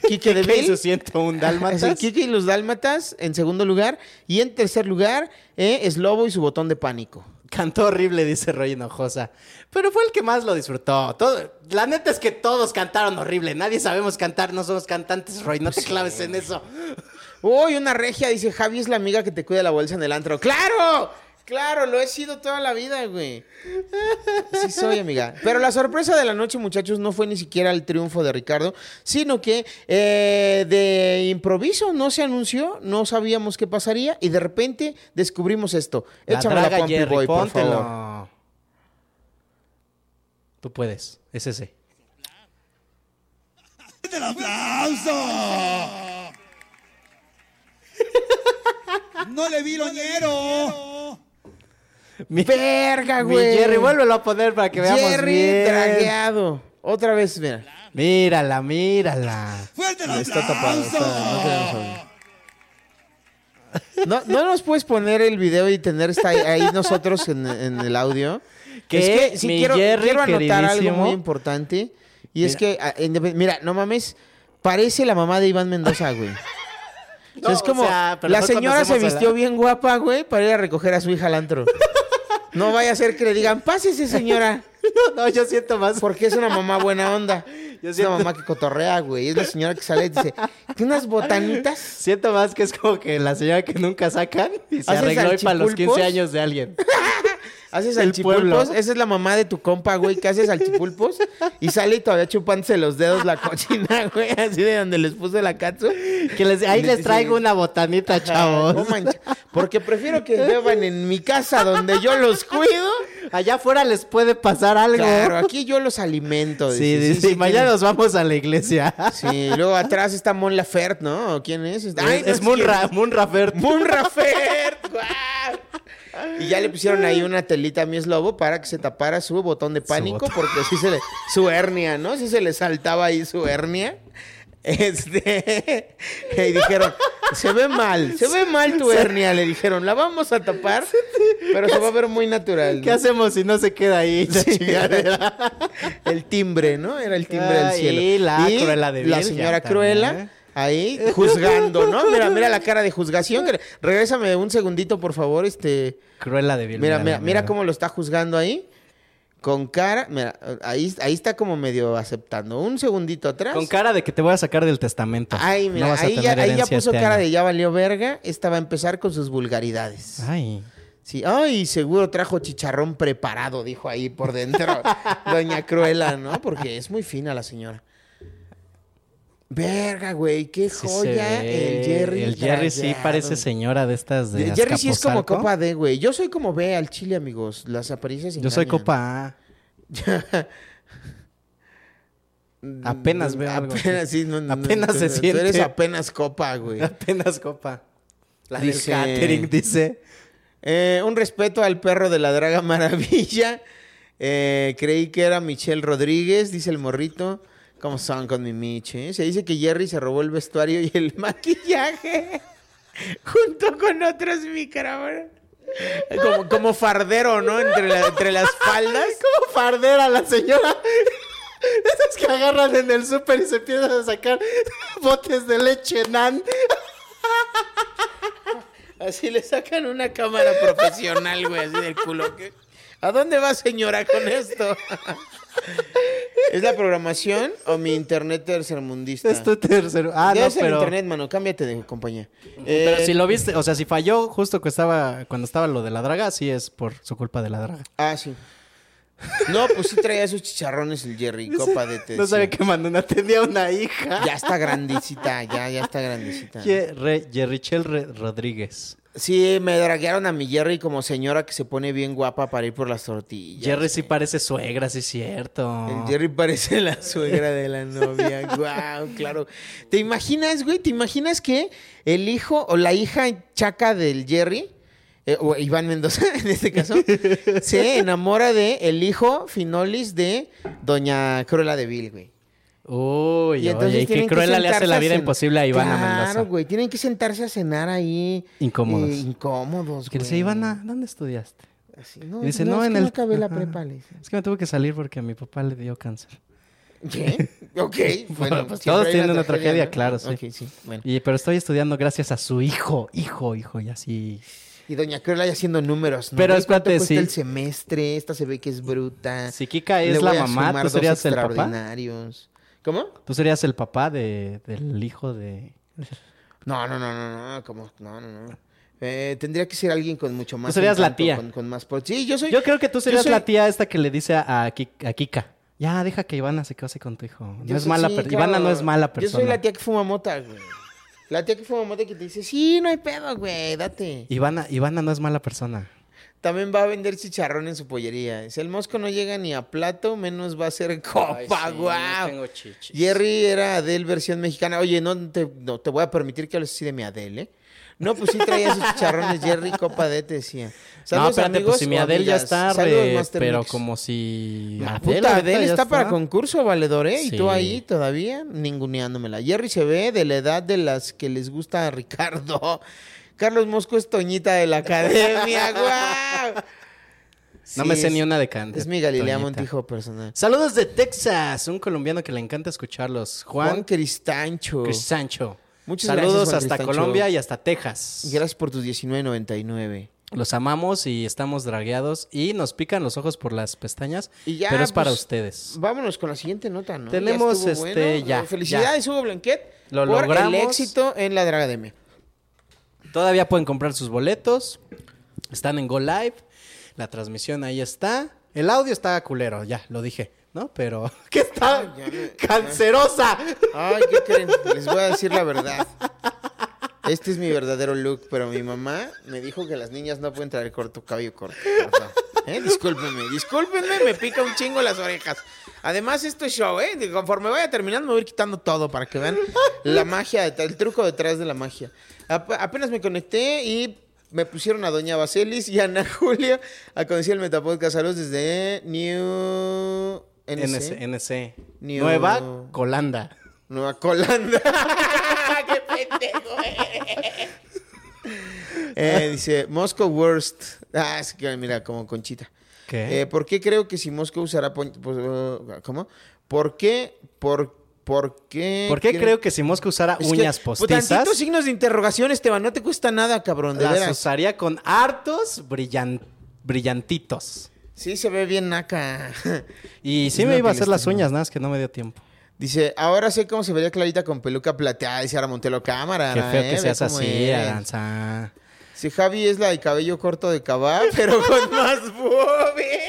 Quique de
y
Vil.
sus 101 dálmatas.
Quique y los Dálmatas en segundo lugar. Y en tercer lugar, eh, es Lobo y su botón de pánico.
Cantó horrible, dice Roy Hinojosa. Pero fue el que más lo disfrutó. Todo, la neta es que todos cantaron horrible. Nadie sabemos cantar, no somos cantantes, Roy. No te claves en eso.
Uy, una regia, dice Javi es la amiga que te cuida la bolsa en el antro. ¡Claro! Claro, lo he sido toda la vida, güey. Sí soy, amiga. Pero la sorpresa de la noche, muchachos, no fue ni siquiera el triunfo de Ricardo, sino que eh, de improviso no se anunció, no sabíamos qué pasaría y de repente descubrimos esto.
La
Échame la
Jerry,
Boy, por
póntelo.
favor.
Tú puedes, es ese.
¡El aplauso! ¡No le vi loñero!
Mi,
Verga,
mi
güey.
Jerry, vuélvelo a poner para que veamos
Jerry
bien.
Otra vez, mira.
Mírala, mírala.
¡Fuerte el
Está tapado, está- no. No, no nos puedes poner el video y tener esta ahí, ahí nosotros en, en el audio.
Que
es que sí
mi
quiero,
Jerry,
quiero anotar algo
queridísimo.
muy importante. Y es que, ah, independ- mira, no mames, parece la mamá de Iván Mendoza, güey. O sea,
No,
es como,
o sea, pero
la señora se
conocemos a la-
vistió bien guapa, güey, para ir a recoger a su hija al antro. No vaya a ser que le digan, pásese, señora.
No, yo siento más.
Porque es una mamá buena onda.
Yo
es
siento-
una mamá que cotorrea, güey. Es la señora que sale y dice, ¿qué unas botanitas?
Siento más que es como que la señora que nunca sacan y se
¿Haces
arregló para los
salchipulpos?
15 años de alguien.
Haces
El
salchipulpos. Esa es la mamá de tu compa, güey, que hace salchipulpos. Y sale y todavía chupándose los dedos la cochina, güey. Así de donde les puse la katsu.
Que les, ahí
Les
traigo una botanita, chavos.
Porque prefiero que beban en mi casa donde yo los cuido.
Allá afuera les puede pasar algo.
Claro, aquí yo los alimento.
Sí,
dice.
dice, y mañana nos vamos a la iglesia.
Sí, luego atrás está Mon Laferte, ¿no? ¿O ¿Quién es? Ay,
es
no
es
sé
Munra,
quién
Munra Fert.
Moon Rafert. Y ya le pusieron ahí una telita a mi eslobo para que se tapara su botón de pánico,
botón.
porque sí se le. Su hernia, ¿no? Sí se le saltaba ahí su hernia. Este. Y dijeron, se ve mal, se ve mal tu hernia, le dijeron, la vamos a tapar, pero se va a ver muy natural.
¿Qué hacemos si no se queda ahí?
Sí. El timbre, ¿no? Era el timbre del cielo.
y la Cruella de
La
Vil,
señora
ya
Cruella.
también.
Ahí, juzgando, ¿no? Mira, mira la cara de juzgación. que- Regrésame un segundito, por favor, este...
Cruella de Vil.
Mira, mira, mira cómo lo está juzgando ahí. Con cara, mira, ahí, ahí está como medio aceptando. Un segundito atrás.
Con cara de que te voy a sacar del testamento.
Ay, mira,
No
ahí, ya, ahí ya puso
este
cara
año.
de ya valió verga. Esta va a empezar con sus vulgaridades.
Ay.
Sí, ay, seguro trajo chicharrón preparado, dijo ahí por dentro Doña Cruela, ¿no? Porque es muy fina la señora. Verga, güey, qué
Sí
joya el Jerry.
El Jerry sí parece señora de estas de
El Jerry sí es como copa D, güey. Yo soy como B al chile, amigos. Las apariencias
Yo soy copa A. Apenas veo algo.
Apenas, sí, no, no,
Apenas
tú-
se
tú
siente.
eres apenas copa, güey.
Apenas copa. La
Dice-
del catering dice.
Eh, un respeto al perro de la Draga Maravilla. Eh, creí que era Michelle Rodríguez, dice el morrito. ¿Cómo son con mi Miche? Se dice que Jerry se robó el vestuario y el maquillaje junto con otros micrófonos. Como, como fardero, ¿no? Entre, la- entre las faldas.
Como fardera la señora. Esas que agarran en el súper y se empiezan a sacar botes de leche nan.
Así le sacan una cámara profesional, güey, así del culo. ¿A dónde va, señora, con esto? ¿Es la programación o mi internet tercermundista?
Es tu tercero. Ah,
Debe
no,
ser
pero.
internet, mano. Cámbiate de compañía.
Pero
Eh,
si lo viste, o sea, si falló justo que estaba, cuando estaba lo de la draga, sí es por su culpa de la draga.
Ah, sí. No, pues sí traía esos chicharrones el Jerry, copa de te
No sabía
decía.
que Manduna tenía una hija.
Ya está grandecita, ya, ya está grandecita.
Jerry, Jerrichel Re- Rodríguez.
Sí, me draguearon a mi Jerry como señora que se pone bien guapa para ir por las tortillas.
Jerry sí parece suegra, sí es cierto.
El Jerry parece la suegra de la novia. Guau, claro. ¿Te imaginas, güey? ¿Te imaginas que el hijo o la hija chaca del Jerry, eh, o Iván Mendoza en este caso, se enamora de el hijo Finolis de Doña Cruella de Vil, güey?
Uy,
Y entonces
oye, qué
tienen que
cruela le hace la vida imposible a Ivana
Claro,
Mendoza.
güey. Tienen que sentarse a cenar ahí.
Incómodos.
eh, incómodos,
Que
güey.
dice, Ivana, ¿dónde estudiaste?
Así, no,
Y dice,
no,
no,
es
en
que
el...
no acabé la prepa, le dice.
Es que me tuve que salir porque a mi papá le dio cáncer.
¿Qué? Ok. Bueno,
pues todos tienen una
tragedia,
tragedia,
¿no?
claro, sí.
Ok, sí, bueno.
Y, pero estoy estudiando gracias a su hijo, hijo, hijo, y así.
Y Doña Cruella ya haciendo números, ¿no?
Pero
¿Ves cuánto
espérate, sí.
el semestre? Esta se ve que es bruta.
Si Kika es la
voy
mamá, ¿tú serías el papá?
¿Cómo?
¿Tú serías el papá de, del hijo de...?
No, no, no, no, no, ¿cómo? No, no, no. Eh, tendría que ser alguien con mucho más.
serías la tía.
Con, con más por... Sí, yo soy.
Yo creo que tú
yo
serías
soy-
la tía esta que le dice a, a Ki- a Kika. Ya, deja que Ivana se case con tu hijo. No
yo
es
soy-
mala
sí,
per-
claro.
Ivana no es mala
Yo
persona.
soy la tía que fuma mota, güey. La tía que fuma mota que te dice, sí, no hay pedo, güey, date.
Ivana, Ivana no es mala persona.
También va a vender chicharrón en su pollería. Si el mosco no llega ni a plato, menos va a ser copa, guau. Jerry era Adele versión mexicana. Oye, no te, no te voy a permitir que hables así de mi Adele, ¿eh? No, pues sí traía sus chicharrones Jerry, copa de te decía.
no, espérate,
amigos
pues si mi
o
Adele ya está,
Saludos,
re- pero
Mix.
como si...
La
Adele
puta
ya
está, para concurso, valedor, ¿eh? Y tú ahí todavía ninguneándomela. Jerry se ve de la edad de las que les gusta a Ricardo. Carlos Mosco es Toñita de la academia, guau.
No me sé
es-
ni una de can- de
Es mi Galilea
Toñita.
Montijo personal.
Saludos de Texas, un colombiano que le encanta escucharlos. Juan,
Juan Cristancho.
Cristancho.
Muchas
Saludos
gracias, Juan
hasta
Cristancho.
Colombia y hasta Texas.
Gracias por tus 19.99.
Los amamos y estamos dragueados y nos pican los ojos por las pestañas,
Y ya,
pero es para
pues,
ustedes.
Vámonos con la siguiente nota, ¿no?
Tenemos,
Ya estuvo
este, ya,
Felicidades, Hugo Blanquet.
Lo
por
logramos.
el éxito en la Dragademia.
Todavía pueden comprar sus boletos. Están en Go Live. La transmisión ahí está. El audio está culero, ya, lo dije, ¿no? Pero... ¿Qué está? ¡Cancerosa!
Ay, ¿qué creen? Les voy a decir la verdad. Este es mi verdadero look, pero mi mamá me dijo que las niñas no pueden traer corto cabello corto. ¿Eh? Discúlpenme, discúlpenme, me pica un chingo las orejas. Además, esto es show, ¿eh? Conforme vaya terminando, me voy a ir quitando todo para que vean la magia, el truco detrás de la magia. Ap- apenas me conecté y me pusieron a Doña Baselis y a Ana Julia a conocer el Metapodcast. Saludos desde New...
NC. NC.
New-
Nueva Colanda.
Nueva Colanda. ¡Qué pendejo! eh! Eh, dice, Moscow Worst. Ah, es que mira, como Conchita.
¿Qué?
Eh, ¿Por qué creo que si Moscow usará... pues, uh, ¿Cómo? ¿Por qué? ¿Por, por qué?
¿Por qué
cre-
creo que si Mosco usara
Es que,
uñas
pues,
postizas,
tantitos signos de interrogación, Esteban. No te cuesta nada, cabrón, de
las
veras.
usaría con hartos brillan- brillantitos?
Sí, se ve bien naca.
Y sí
Es
me iba a hacer las
estoy
uñas, nada más que no me dio tiempo.
Dice, ahora sé cómo se vería Clarita con peluca plateada. Dice Ara Montelo Cámara.
Qué feo
¿eh?
que seas así. Aranza.
Si Javi es la de cabello corto de cabá, pero con más bobe.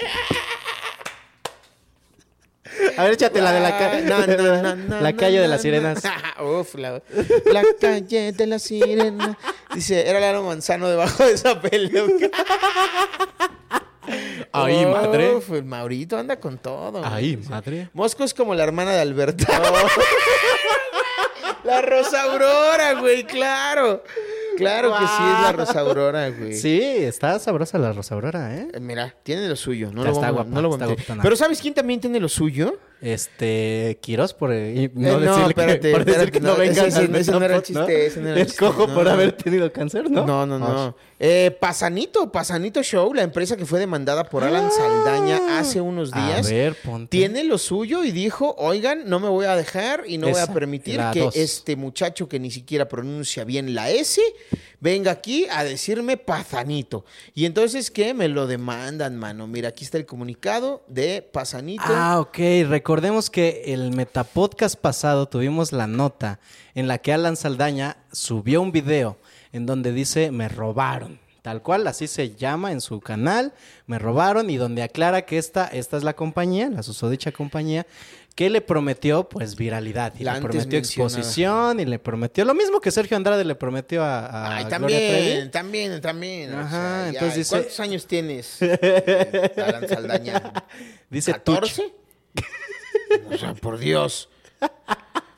A ver, échate la de la, ca-
No, no, no,
la calle de las sirenas.
Uf, la, la calle de las sirenas. Dice, era Lalo Manzano debajo de esa peluca.
Ay, madre.
Uf, el Maurito anda con todo.
Ay, madre.
Mosco es como la hermana de Alberto. la Rosa Aurora, güey, claro. Claro que sí es la Rosa Aurora, güey.
Sí, está sabrosa la Rosa Aurora, ¿eh?
Eh, Mira, tiene lo suyo. No
Ya
lo
está
vamos,
guapa,
no lo
está
vamos a meter.
guapetona.
Pero ¿sabes quién también tiene lo suyo?
Este, Quiros por,
Eh,
no,
no,
decirle
espérate,
que, por decir
espérate,
que no,
no,
vengan
ese-
al
ese no era el chiste, ese no era el
El
chiste,
cojo por haber tenido cáncer, ¿no?
No, no, no. Eh, Pasanito, Pasanito Show, la empresa que fue demandada por Alan Saldaña hace unos
A
días.
ver, ponte.
Tiene lo suyo y dijo, oigan, no me voy a dejar y no voy a permitir que
dos.
este muchacho que ni siquiera pronuncia bien la S venga aquí a decirme Pasanito. Y entonces, ¿qué? Me lo demandan, mano. Mira, aquí está el comunicado de Pasanito.
Ah, ok. Recordemos que el Metapodcast pasado tuvimos la nota en la que Alan Saldaña subió un video en donde dice me robaron. Tal cual, así se llama en su canal, me robaron y donde aclara que esta, esta es la compañía, la susodicha compañía, que le prometió pues viralidad y
La
le prometió exposición y le prometió lo mismo que Sergio Andrade le prometió a, a
Ay,
Gloria Trevi.
también, también, también. o
Ajá,
sea,
entonces dice-
¿Cuántos años tienes, eh, Alan Saldaña?
Dice Tuch.
¿14? O sea, por Dios.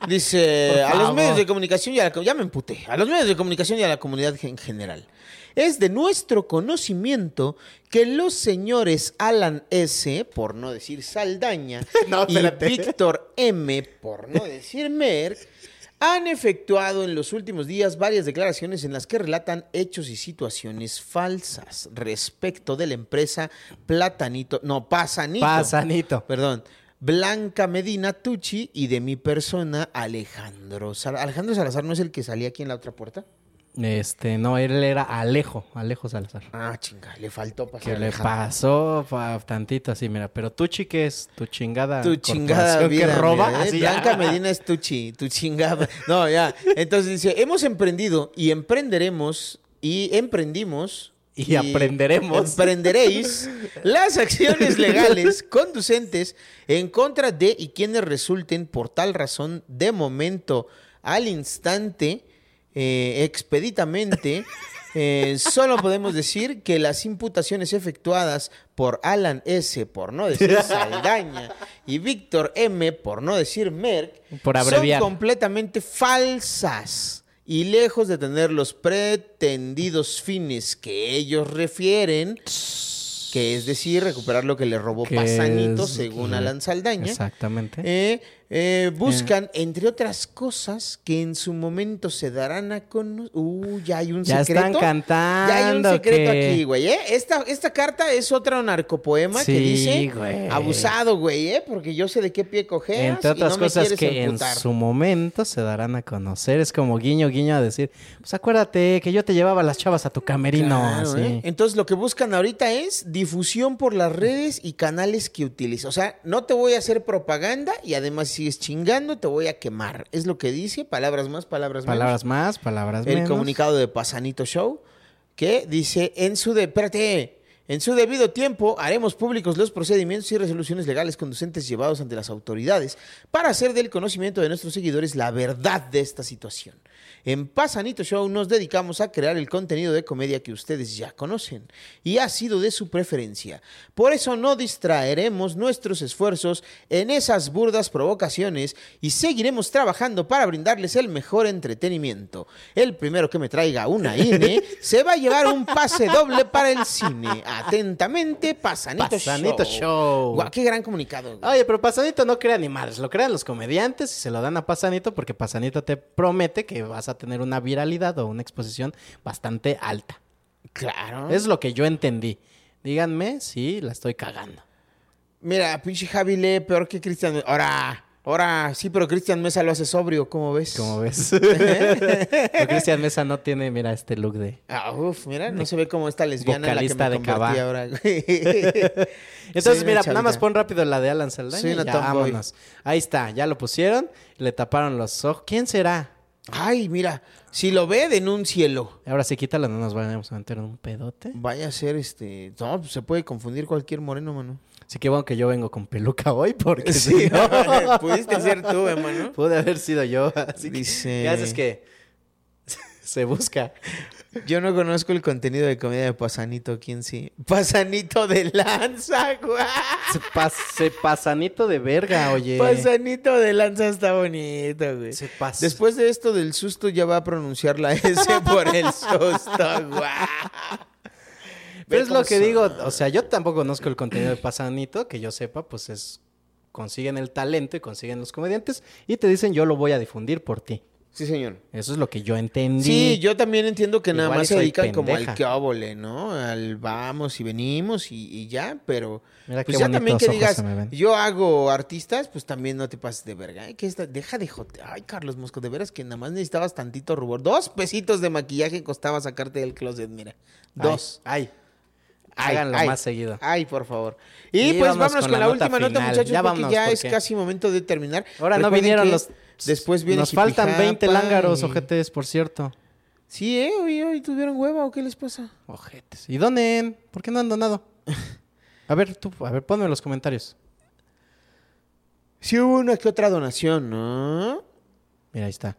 Dice, a los medios de comunicación y a la... Ya me emputé. A los medios de comunicación y a la comunidad en general. Es de nuestro conocimiento que los señores Alan S., por no decir Saldaña,
No,
y. Víctor M., por no decir Merck, han efectuado en los últimos días varias declaraciones en las que relatan hechos y situaciones falsas respecto de la empresa Platanito, no, Pasanito.
Pasanito.
Perdón. Blanca Medina Tucci y de mi persona Alejandro Salazar. Alejandro Salazar no es el que salía aquí en la otra puerta.
Este, no, él era Alejo, Alejo Salazar.
Ah, chinga, le faltó pasar.
Que le pasó pa- tantito así, mira. Pero Tuchi, ¿qué es? Tu chingada.
Tu chingada vida.
que roba.
mira, ¿eh?
así,
Blanca
ah.
Medina es Tucci, tu chingada. No, ya. Entonces dice, hemos emprendido y emprenderemos y emprendimos.
Y aprenderemos.
Emprenderéis las acciones legales conducentes en contra de y quienes resulten por tal razón de momento al instante, eh, expeditamente. eh, solo podemos decir que las imputaciones efectuadas por Alan S., por no decir Saldaña, y Víctor M., por no decir Merck,
Por
son completamente falsas y lejos de tener los pretendidos fines que ellos refieren, que es decir, recuperar lo que le robó Pasanito, según Alan Saldaña.
Exactamente.
Eh, eh, buscan, entre otras cosas, que en su momento se darán a conocer. Uh, ya hay un
Ya
secreto.
están cantando.
Ya hay un secreto
que-
aquí, güey. ¿eh? Esta, esta carta es otro narcopoema que dice
güey.
abusado, güey, ¿eh? Porque yo sé de qué pie cojeas
Entre
y
otras
no me
cosas
quieres
que en
emputar.
su momento se darán a conocer. Es como guiño, guiño a decir, pues acuérdate que yo te llevaba las chavas a tu camerino.
Claro,
así.
¿eh? Entonces lo que buscan ahorita es difusión por las redes y canales que utilizas. O sea, no te voy a hacer propaganda y además si sigues chingando te voy a quemar. Es lo que dice, palabras más, palabras,
Palabras más, palabras
menos. El
menos.
comunicado de Pasanito Show que dice en su de, espérate, en su debido tiempo haremos públicos los procedimientos y resoluciones legales conducentes llevados ante las autoridades para hacer del conocimiento de nuestros seguidores la verdad de esta situación. En Pasanito Show nos dedicamos a crear el contenido de comedia que ustedes ya conocen y ha sido de su preferencia. Por eso no distraeremos nuestros esfuerzos en esas burdas provocaciones y seguiremos trabajando para brindarles el mejor entretenimiento. El primero que me traiga una INE se va a llevar un pase doble para el cine. Atentamente, Pasanito,
Pasanito Show.
Qué gran comunicado. güey.
Oye, pero Pasanito no crea ni madres, lo crean los comediantes y se lo dan a Pasanito porque Pasanito te promete que vas a tener una viralidad o una exposición bastante alta.
Claro.
Es lo que yo entendí. Díganme si la estoy cagando.
Mira, pinche Javi lee peor que Cristian. Ahora, ahora, sí, pero Cristian Mesa lo hace sobrio, ¿cómo ves?
¿Cómo ves? Cristian Mesa no tiene, mira, este look de...
Ah, uf, mira, no se ve como esta lesbiana en la que
Vocalista
me
de Cabá.
ahora.
Entonces, mira,
chavita.
nada más pon rápido la de Alan Saldaña
Soy
y
una
ya,
tomboy.
vámonos. Ahí está, ya lo pusieron, le taparon los ojos. ¿Quién será?
Ay, mira, si lo ve, denúncielo.
Ahora sí, quítala, no nos vayamos a meter en un pedote.
Vaya a ser este. No, pues, se puede confundir cualquier moreno, mano.
Así que bueno que yo vengo con peluca hoy porque
Sí,
si no-
pudiste ser tú, hermano.
Pude haber sido yo. Así que,
Dice-
¿qué haces que se busca?
Yo no conozco el contenido de comedia de Pasanito, ¿quién sí? Pasanito de lanza, güey.
Se, pas- se pasanito de verga, oye.
Pasanito de lanza está bonito, güey.
Se pas-
Después de esto del susto ya va a pronunciar la S por el susto, güey.
Pero es lo que digo, o sea, yo tampoco conozco el contenido de Pasanito, que yo sepa, pues es consiguen el talento y consiguen los comediantes y te dicen yo lo voy a difundir por ti.
Sí, señor.
Eso es lo que yo entendí.
Sí, yo también entiendo que nada
Igual
más se dedican como al
pendeja.
que óvole, ¿no? Al vamos y venimos y, y ya, pero
Mira
pues
qué
ya también que digas, yo hago artistas, pues también no te pases de verga. Ay, que esta- deja de jote. Ay, Carlos Mosco, de veras que nada más necesitabas tantito rubor. Dos pesitos de maquillaje costaba sacarte del closet, mira. Dos.
Ay,
Ay,
háganlo
ay,
más seguido.
Ay, por favor. Y,
Y
pues
vámonos con la nota
última nota,
final.
muchachos,
Ya
porque
vámonos,
ya es casi momento de terminar.
Ahora no vinieron
que
los...
Después viene
Nos faltan
Jipijapa
20 lángaros,
y-
ojetes, por cierto.
Sí, ¿eh? Hoy, hoy tuvieron hueva o qué les pasa?
Ojetes. ¿Y dónde? ¿Por qué no han donado? A ver, tú, a ver, ponme en los comentarios.
Sí hubo una que otra donación, ¿no?
Mira, ahí está.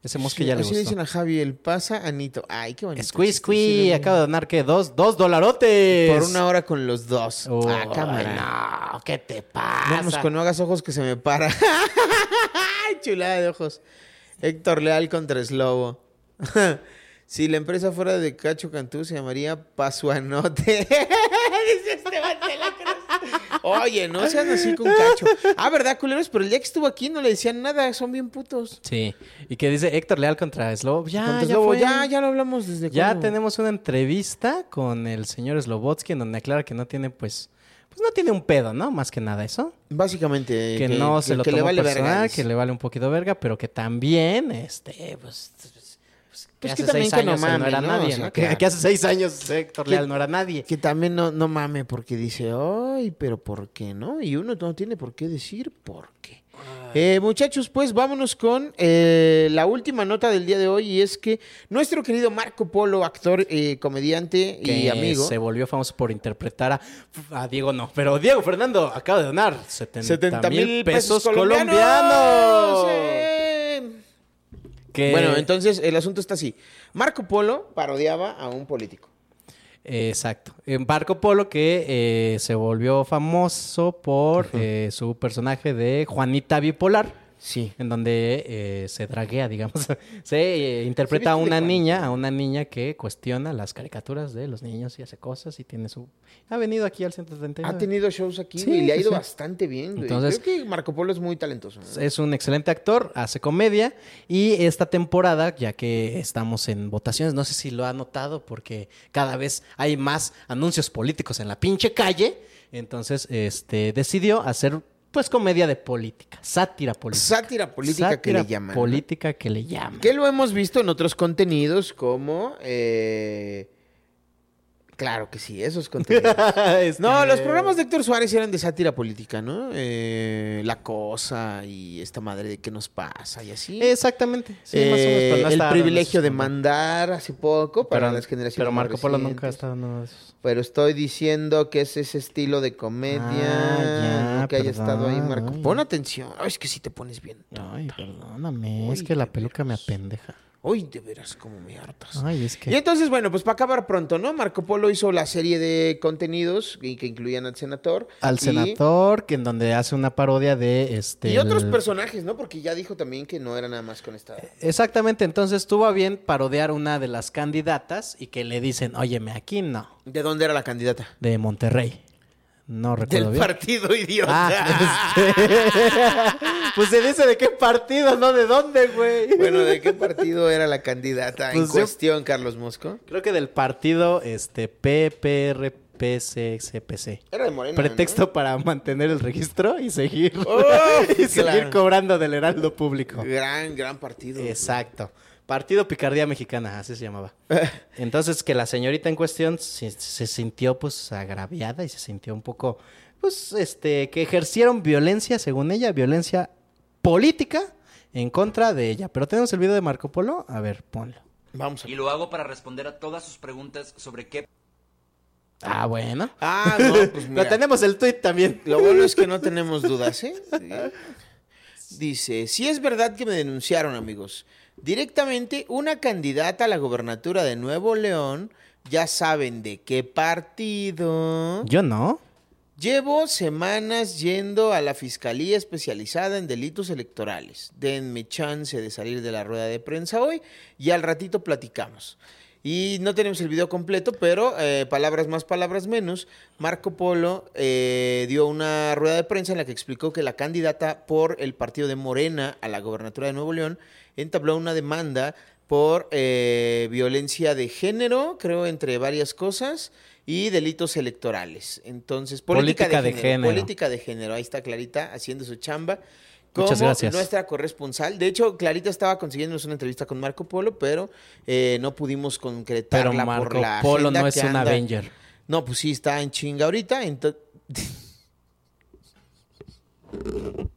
Ese mosque
Sí,
ya le
así dicen a Javi, el pasa Anito. Ay, qué bonito.
Squeeze,
chiste, sí,
Acaba de donar, ¿qué? ¿Dos? ¿Dos dolarotes?
Por una hora con los dos.
Oh,
ah, cámara.
no, ¿qué te pasa?
Vamos con no hagas ojos que se me para. Chulada de ojos. Héctor Leal contra Slobo. si la empresa fuera de Cacho Cantú se llamaría Pasuanote. Dice Esteban de la Cruz. Oye, no sean así con Cacho. Ah, ¿verdad, culeros? Pero el día que estuvo aquí no le decían nada. Son bien putos.
Sí. ¿Y qué dice Héctor Leal contra Slobo? Ya,
Contra
ya
Slobo,
fue.
ya, ya lo hablamos desde
Ya
cuándo?
tenemos una entrevista con el señor Slobotsky en donde aclara que no tiene, pues, pues no tiene un pedo, ¿no? Más que nada eso.
Básicamente.
Que, no se lo
que
tomó
le vale
personal,
verga,
que le vale un poquito verga, pero que también, este, pues... pues, que
Pues que también
seis
que no
años él no
mame,
era
¿no?
nadie,
O sea,
¿no?
que-
hace seis años Héctor
que-
Leal no era nadie.
Que también no, no mame porque dice, ay, pero ¿por qué no? Y uno no tiene por qué decir por qué. Eh, muchachos, pues vámonos con eh, la última nota del día de hoy y es que nuestro querido Marco Polo, actor, eh, comediante y amigo,
se volvió famoso por interpretar a, a Diego no, pero Diego Fernando acaba de donar 70,
70
mil pesos,
colombianos. Bueno, entonces el asunto está así. Marco Polo parodiaba a un político.
Exacto. En Marco Polo que eh, se volvió famoso por eh, su personaje de Juanita Bipolar.
Sí.
En donde eh, se draguea, digamos. se eh, interpreta a una niña, a una niña que cuestiona las caricaturas de los niños y hace cosas y tiene su... Ha venido aquí al 139.
Ha tenido shows aquí
Sí,
y le ha ido
sí.
bastante bien. güey.
Entonces-
Creo que Marco Polo es muy talentoso. ¿no?
Es un excelente actor, hace comedia y esta temporada, ya que estamos en votaciones, no sé si lo ha notado porque cada vez hay más anuncios políticos en la pinche calle, entonces este decidió hacer pues comedia de política, sátira política.
Sátira política que le llaman.
Política que le llaman.
Que lo hemos visto en otros contenidos como... eh, Claro que sí, esos contenidos.
Este-
No, los programas de Héctor Suárez eran de sátira política, ¿no? Eh, la cosa y esta madre de qué nos pasa y así.
Exactamente. Sí, más o menos,
Eh,
pero no
el privilegio de mandar hace poco para
Pero-
las generaciones
Pero Marco Polo nunca ha estado en esos.
Pero estoy diciendo que es ese estilo de comedia.
Ah, ya,
que haya estado ahí Marco.
ay.
Pon atención. Ay, es que si te pones bien.
Ay, perdóname, es que la peluca me apendeja.
Uy, de veras, como me hartas.
Ay, es que...
Y entonces, bueno, pues para acabar pronto, ¿no? Marco Polo hizo la serie de contenidos y que incluían al senador.
Al
y-
senador, que en donde hace una parodia de este.
Y otros
el-
personajes, ¿no? Porque ya dijo también que no era nada más con esta.
Exactamente, entonces tuvo a bien parodiar una de las candidatas y que le dicen, óyeme, aquí no,
¿De dónde era la candidata?
de Monterrey. No recuerdo
Del
bien.
partido idiota.
Ah, este, pues se dice de qué partido, no de dónde, güey.
Bueno, ¿de qué partido era la candidata en
Pues yo-
cuestión, Carlos Mosco?
Creo que del partido este PPRPCCPC.
Era de Morena.
Pretexto para mantener el registro y seguir,
Oh,
y seguir cobrando del heraldo público.
Gran, gran partido.
Exacto. Partido Picardía Mexicana, así se llamaba. Entonces, que la señorita en cuestión se, se sintió pues agraviada y se sintió un poco, pues, este, que ejercieron violencia, según ella, violencia política en contra de ella. Pero tenemos el video de Marco Polo. A ver, ponlo.
Vamos.
Y lo hago para responder a todas sus preguntas sobre qué
Ah, bueno.
Ah, no, pues mira.
Pero tenemos el tweet también.
Lo bueno es que no tenemos dudas, ¿eh? Dice, si es verdad que me denunciaron, amigos. Directamente, una candidata a la gobernatura de Nuevo León, ya saben de qué partido.
Yo no.
Llevo semanas yendo a la Fiscalía Especializada en Delitos Electorales. Denme chance de salir de la rueda de prensa hoy y al ratito platicamos. Y no tenemos el video completo, pero eh, palabras más, palabras menos. Marco Polo eh, dio una rueda de prensa en la que explicó que la candidata por el partido de Morena a la gobernatura de Nuevo León entabló una demanda por eh, violencia de género, creo, entre varias cosas, y delitos electorales. Entonces, política,
Política
de, género. Política de género. Ahí está Clarita haciendo su chamba.
Muchas
como
gracias.
nuestra corresponsal. De hecho, Clarita estaba consiguiéndonos una entrevista con Marco Polo, pero eh, no pudimos concretarla
Pero
por
Marco
la
Polo no es un. Avenger.
No, pues sí, está en chinga ahorita. ento-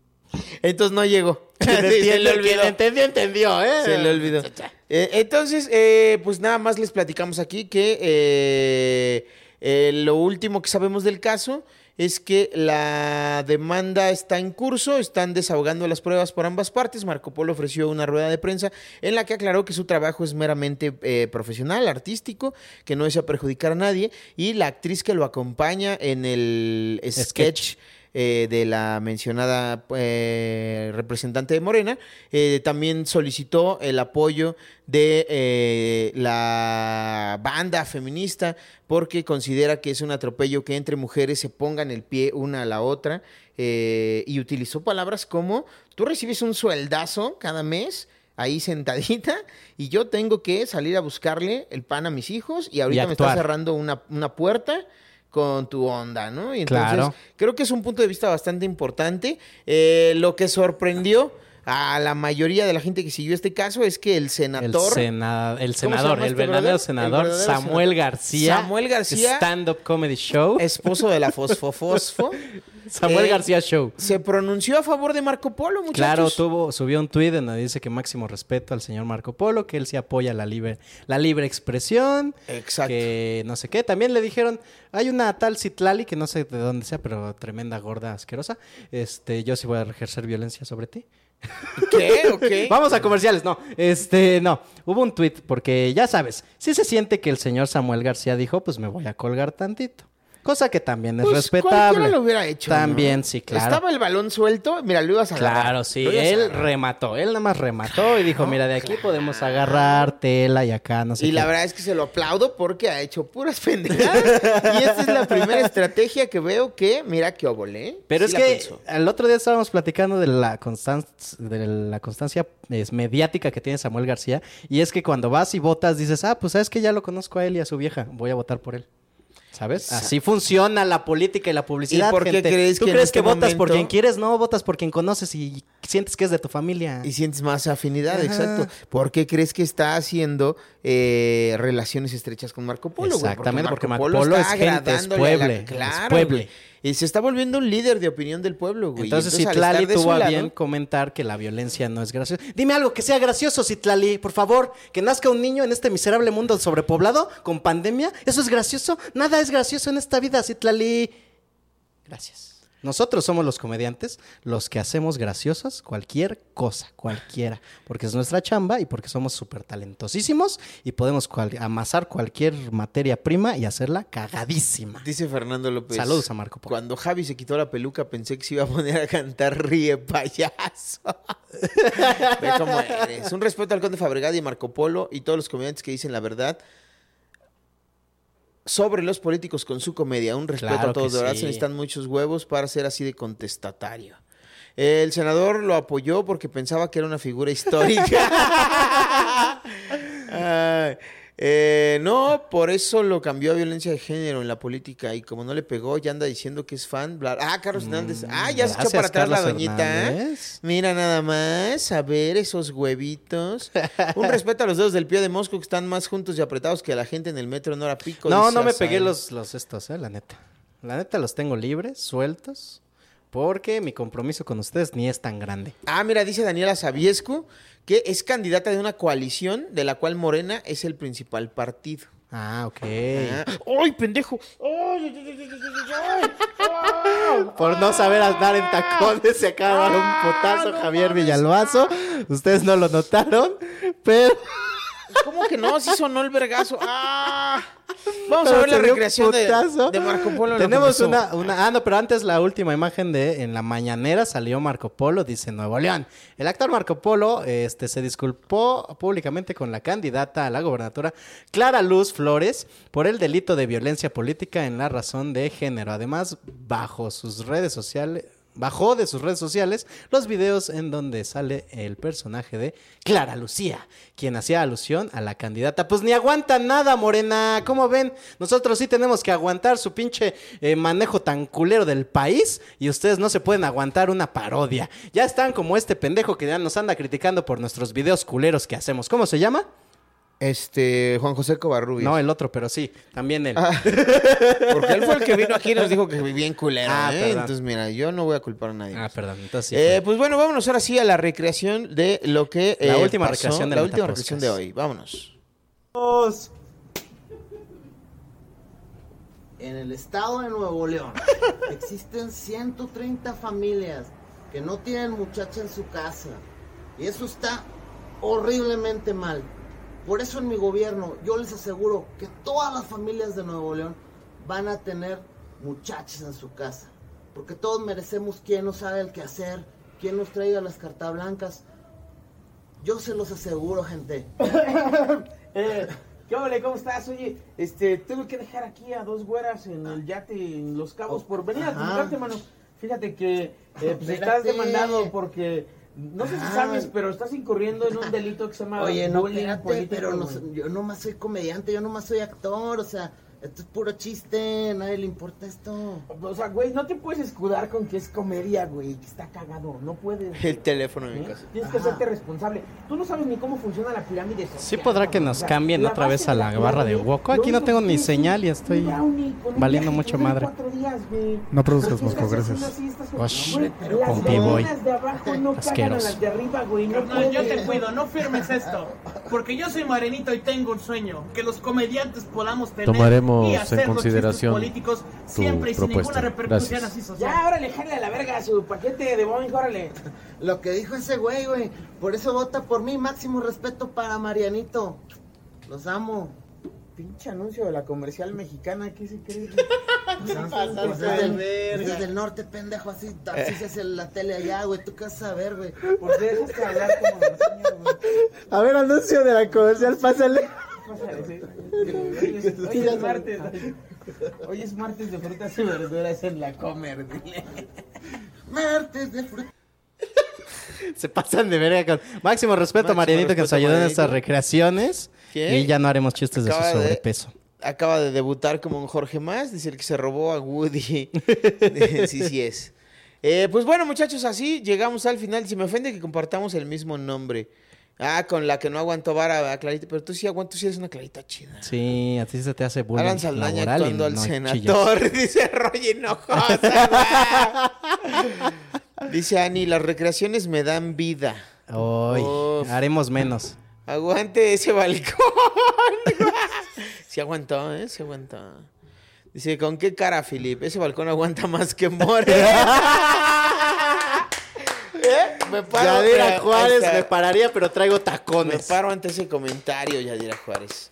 Entonces no llegó. Se le olvidó.
entendió, entendió, ¿eh?
Se le olvidó. Eh, entonces, eh, pues nada más les platicamos aquí que eh, eh, lo último que sabemos del caso es que la demanda está en curso, están desahogando las pruebas por ambas partes. Marco Polo ofreció una rueda de prensa en la que aclaró que su trabajo es meramente eh, profesional, artístico, que no desea perjudicar a nadie, y la actriz que lo acompaña en el sketch eh, de la mencionada eh, representante de Morena, eh, también solicitó el apoyo de eh, la banda feminista porque considera que es un atropello que entre mujeres se pongan el pie una a la otra eh, y utilizó palabras como tú recibes un sueldazo cada mes ahí sentadita y yo tengo que salir a buscarle el pan a mis hijos y ahorita me está cerrando una, una puerta con tu onda, ¿no? Y entonces
Claro.
creo que es un punto de vista bastante importante. Eh, lo que sorprendió a la mayoría de la gente que siguió este caso es que el
El,
senador...
sena- el
¿Cómo se
senador, el
este
verdadero senador,
El verdadero
Samuel
senador.
García.
Samuel García.
Stand-up comedy show.
Esposo de la Fosfofosfo.
Samuel
Eh,
García Show.
Se pronunció a favor de Marco Polo, muchachos.
Claro, tuvo, subió un tuit en donde dice que máximo respeto al señor Marco Polo, que él sí apoya la libre, la libre expresión.
Exacto.
Que no sé qué. También le dijeron, hay una tal Citlali, que no sé de dónde sea, pero tremenda, gorda, asquerosa. Este, yo sí voy a ejercer violencia sobre ti.
¿Qué? ¿O qué?
Vamos a comerciales, no. Este, no. Hubo un tuit, porque ya sabes, si se siente que el señor Samuel García dijo, pues me voy a colgar tantito. Cosa que también es
Pues
respetable.
lo hubiera hecho. ¿no?
También, sí, claro.
Estaba el balón suelto, mira, lo ibas a agarrar.
Claro, sí, él
agarrar.
remató, él nada más remató y dijo, mira, de aquí podemos agarrar tela y acá, no sé
Y
qué.
la verdad es que se lo aplaudo porque ha hecho puras pendejadas. y esta es la primera estrategia que veo que, mira qué óvole. ¿eh?
Pero
Sí
es que
pensó.
al otro día estábamos platicando de la, constan- de la constancia es, mediática que tiene Samuel García. Y es que cuando vas y votas, dices, ah, pues sabes que ya lo conozco a él y a su vieja, voy a votar por él. ¿Sabes? Así funciona la política y la publicidad.
¿Y por qué
gente.
crees
¿Tú
que
crees
este
que votas por quien quieres? No, votas por quien conoces y sientes que es de tu familia.
Y sientes más afinidad,
Ajá.
exacto. ¿Por qué crees que está haciendo eh, relaciones estrechas con Marco Polo?
Exactamente, porque Marco Polo es gente, es pueble, es
claro,
pueble.
güey. Y se está volviendo un líder de opinión del pueblo, güey.
Entonces,
al
Citlali tuvo a
lado-
bien comentar que la violencia no es graciosa. Dime algo que sea gracioso, Citlali, por favor. Que nazca un niño en este miserable mundo sobrepoblado con pandemia. ¿Eso es gracioso? Nada es gracioso en esta vida, Citlali. Gracias. Nosotros somos los comediantes, los que hacemos graciosas cualquier cosa, cualquiera, porque es nuestra chamba y porque somos súper talentosísimos y podemos cual- amasar cualquier materia prima y hacerla cagadísima.
Dice Fernando López.
Saludos a Marco Polo.
Cuando Javi se quitó la peluca pensé que se iba a poner a cantar Ríe payaso. Ve cómo eres. Un respeto al Conde Fabregat y Marco Polo y todos los comediantes que dicen la verdad sobre los políticos con su comedia. Un respeto
Claro
a todos. De verdad
sí.
se necesitan muchos huevos para ser así de contestatario. El senador lo apoyó porque pensaba que era una figura histórica. Ay, eh, no, por eso lo cambió a violencia de género en la política y como no le pegó, ya anda diciendo que es fan. bla- Ah, Carlos Hernández. Ah, ya se echó
Mm,
para atrás la doñita. ¿eh?
Hernández.
Mira nada más, a ver esos huevitos. Un respeto a los dedos del pie de Mosco que están más juntos y apretados que la gente en el metro en hora pico.
No, no me pegué los, los estos, eh, la neta. La neta los tengo libres, sueltos. porque mi compromiso con ustedes ni es tan grande.
Ah, mira, dice Daniela Sabiescu que es candidata de una coalición de la cual Morena es el principal partido.
Ah, ok.
Ah, ¡Ay, pendejo! ¡Ay, ay!
Por no saber andar en tacones se acaba de dar un potazo Javier Villalbazo. Ustedes no lo notaron, pero...
¿Cómo que no? Sí sonó el vergazo. ¡Ah! Vamos a ver la recreación de, Marco Polo.
Tenemos una, una... Ah, no, pero antes la última imagen de... En la mañanera salió Marco Polo, dice Nuevo León. El actor Marco Polo este, se disculpó públicamente con la candidata a la gobernatura Clara Luz Flores por el delito de violencia política en la razón de género. Además, bajo sus redes sociales... Bajó de sus redes sociales los videos en donde sale el personaje de Clara Lucía, quien hacía alusión a la candidata. Pues ni aguanta nada, Morena. ¿Cómo ven? Nosotros sí tenemos que aguantar su pinche eh, manejo tan culero del país y ustedes no se pueden aguantar una parodia. Ya están como este pendejo que ya nos anda criticando por nuestros videos culeros que hacemos. ¿Cómo se llama?
Este, Juan José Covarrubias.
No, el otro, pero sí, también él.
Ah, Porque él fue el que vino aquí y nos dijo que vivía en culero.
Ah,
¿eh? Entonces, mira, yo no voy a culpar a nadie.
Ah, perdón. Entonces sí.
Eh, pues bueno, vámonos ahora sí a la recreación de lo que.
La
eh,
última
pasó,
recreación del
La última recreación de hoy. Vámonos.
En el estado de Nuevo León existen 130 familias que no tienen muchacha en su casa. Y eso está horriblemente mal. Por eso en mi gobierno yo les aseguro que todas las familias de Nuevo León van a tener muchachas en su casa. Porque todos merecemos quien nos haga el quehacer, quien nos traiga las cartas blancas. Yo se los aseguro, gente.
Eh, ¿Qué ole? ¿Cómo estás? Oye, este, tuve que dejar aquí a dos güeras en el yate en Los Cabos por venir a
Ajá.
visitarte, mano. Fíjate que eh, pues estás demandado porque, no sé si
Ah.
sabes, pero estás incurriendo en un delito que se llama
Oye, no,
bullying
espérate,
político,
pero no,
güey.
yo nomás soy comediante, yo nomás soy actor, o sea, esto es puro chiste, nadie le importa esto.
O sea, güey, no te puedes escudar con que es comedia, güey, que está cagado, no puedes.
El teléfono en mi
¿Eh?
casa.
Tienes que hacerte responsable. Tú no sabes ni cómo funciona la pirámide social.
Sí podrá que nos cambien
la
otra vez a la barra de Woco. Aquí no tengo ni señal y estoy
brownie
valiendo
viaje
mucho madre.
días.
No produzcas
así, estas
Osh,
Güey,
pero
las
con P-Boy.
gallinas de abajo no cagan a
Asqueroso.
las de arriba, güey. No
yo te cuido, no firmes esto. Porque yo soy morenito y tengo un sueño. Que los comediantes podamos tener
Tomaremos
y hacer
en
los
consideración
políticos
tu
siempre y sin ninguna
propuesta.
repercusión
Gracias.
así social.
Ya, órale, jale a la verga su paquete de Boeing, órale.
Lo que dijo ese güey, güey, por eso vota por mí, máximo respeto para Marianito. Los amo.
Pinche anuncio de la comercial mexicana, ¿qué se cree?
Es del, pues es del norte, pendejo, así, así se hace la tele allá, güey, tú qué vas a ver, güey.
Pues déjate hablar como norteño, güey.
A ver, anuncio de la comercial, pásale.
Pásale, sí. Hoy es, hoy es martes. Hoy es martes de frutas y verduras en la comer, dile.
Martes de fruta.
Se pasan de verga con máximo respeto a Marianito que nos ayudó en estas recreaciones.
¿Qué?
Y ya no haremos chistes de su
Acaba de-
sobrepeso.
Acaba de debutar como un Jorge Más, dice el que se robó a Woody. sí, sí es. Eh, pues bueno, muchachos, así llegamos al final. Si me ofende que compartamos el mismo nombre. Ah, con la que no aguantó vara a Clarita, pero tú sí aguantas, tú sí eres una Clarita chida.
Sí, a ti se te hace bullying
Alan Saldaña actuando al
no
senador,
chillas.
dice Roger Hinojosa. dice Ani, las recreaciones me dan vida.
Hoy haremos menos.
Aguante ese balcón. Se aguantó, ¿eh? Se aguantó. Dice, ¿con qué cara, Filip? Ese balcón aguanta más que More. Me paro,
Yadira Juárez me pararía, pero traigo
Me
tacones.
paro ante ese comentario, Yadira Juárez.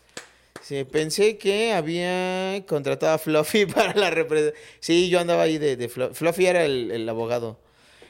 Sí, pensé que había contratado a Fluffy para la representación. Sí, yo andaba ahí de, de Fluffy. Fluffy era el, el abogado.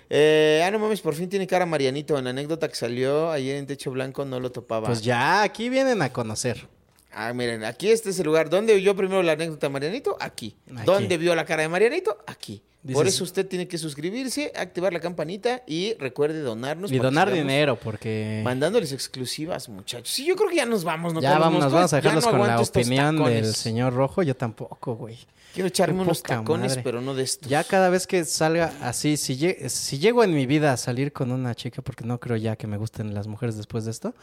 Eh, ah, no mames, por fin tiene cara Marianito. En la anécdota que salió ayer en Techo Blanco no lo topaba.
Pues ya, aquí vienen a conocer.
Ah, miren, aquí este es el lugar. ¿Dónde vio primero la anécdota de Marianito? Aquí.
Aquí.
¿Dónde vio la cara de Marianito? Aquí. Por eso usted tiene que suscribirse, activar la campanita y recuerde donarnos.
Y donar dinero, porque
Mandándoles exclusivas, muchachos. Sí, yo creo que ya nos vamos. ¿no?
ya vamos, nos vamos a dejarlos
no
con la opinión del señor Rojo. Yo tampoco, güey.
Quiero echarme
Qué
unos tacones,
madre.
pero no de estos.
Ya cada vez que salga así, si, lle- si llego en mi vida a salir con una chica, porque no creo ya que me gusten las mujeres después de esto.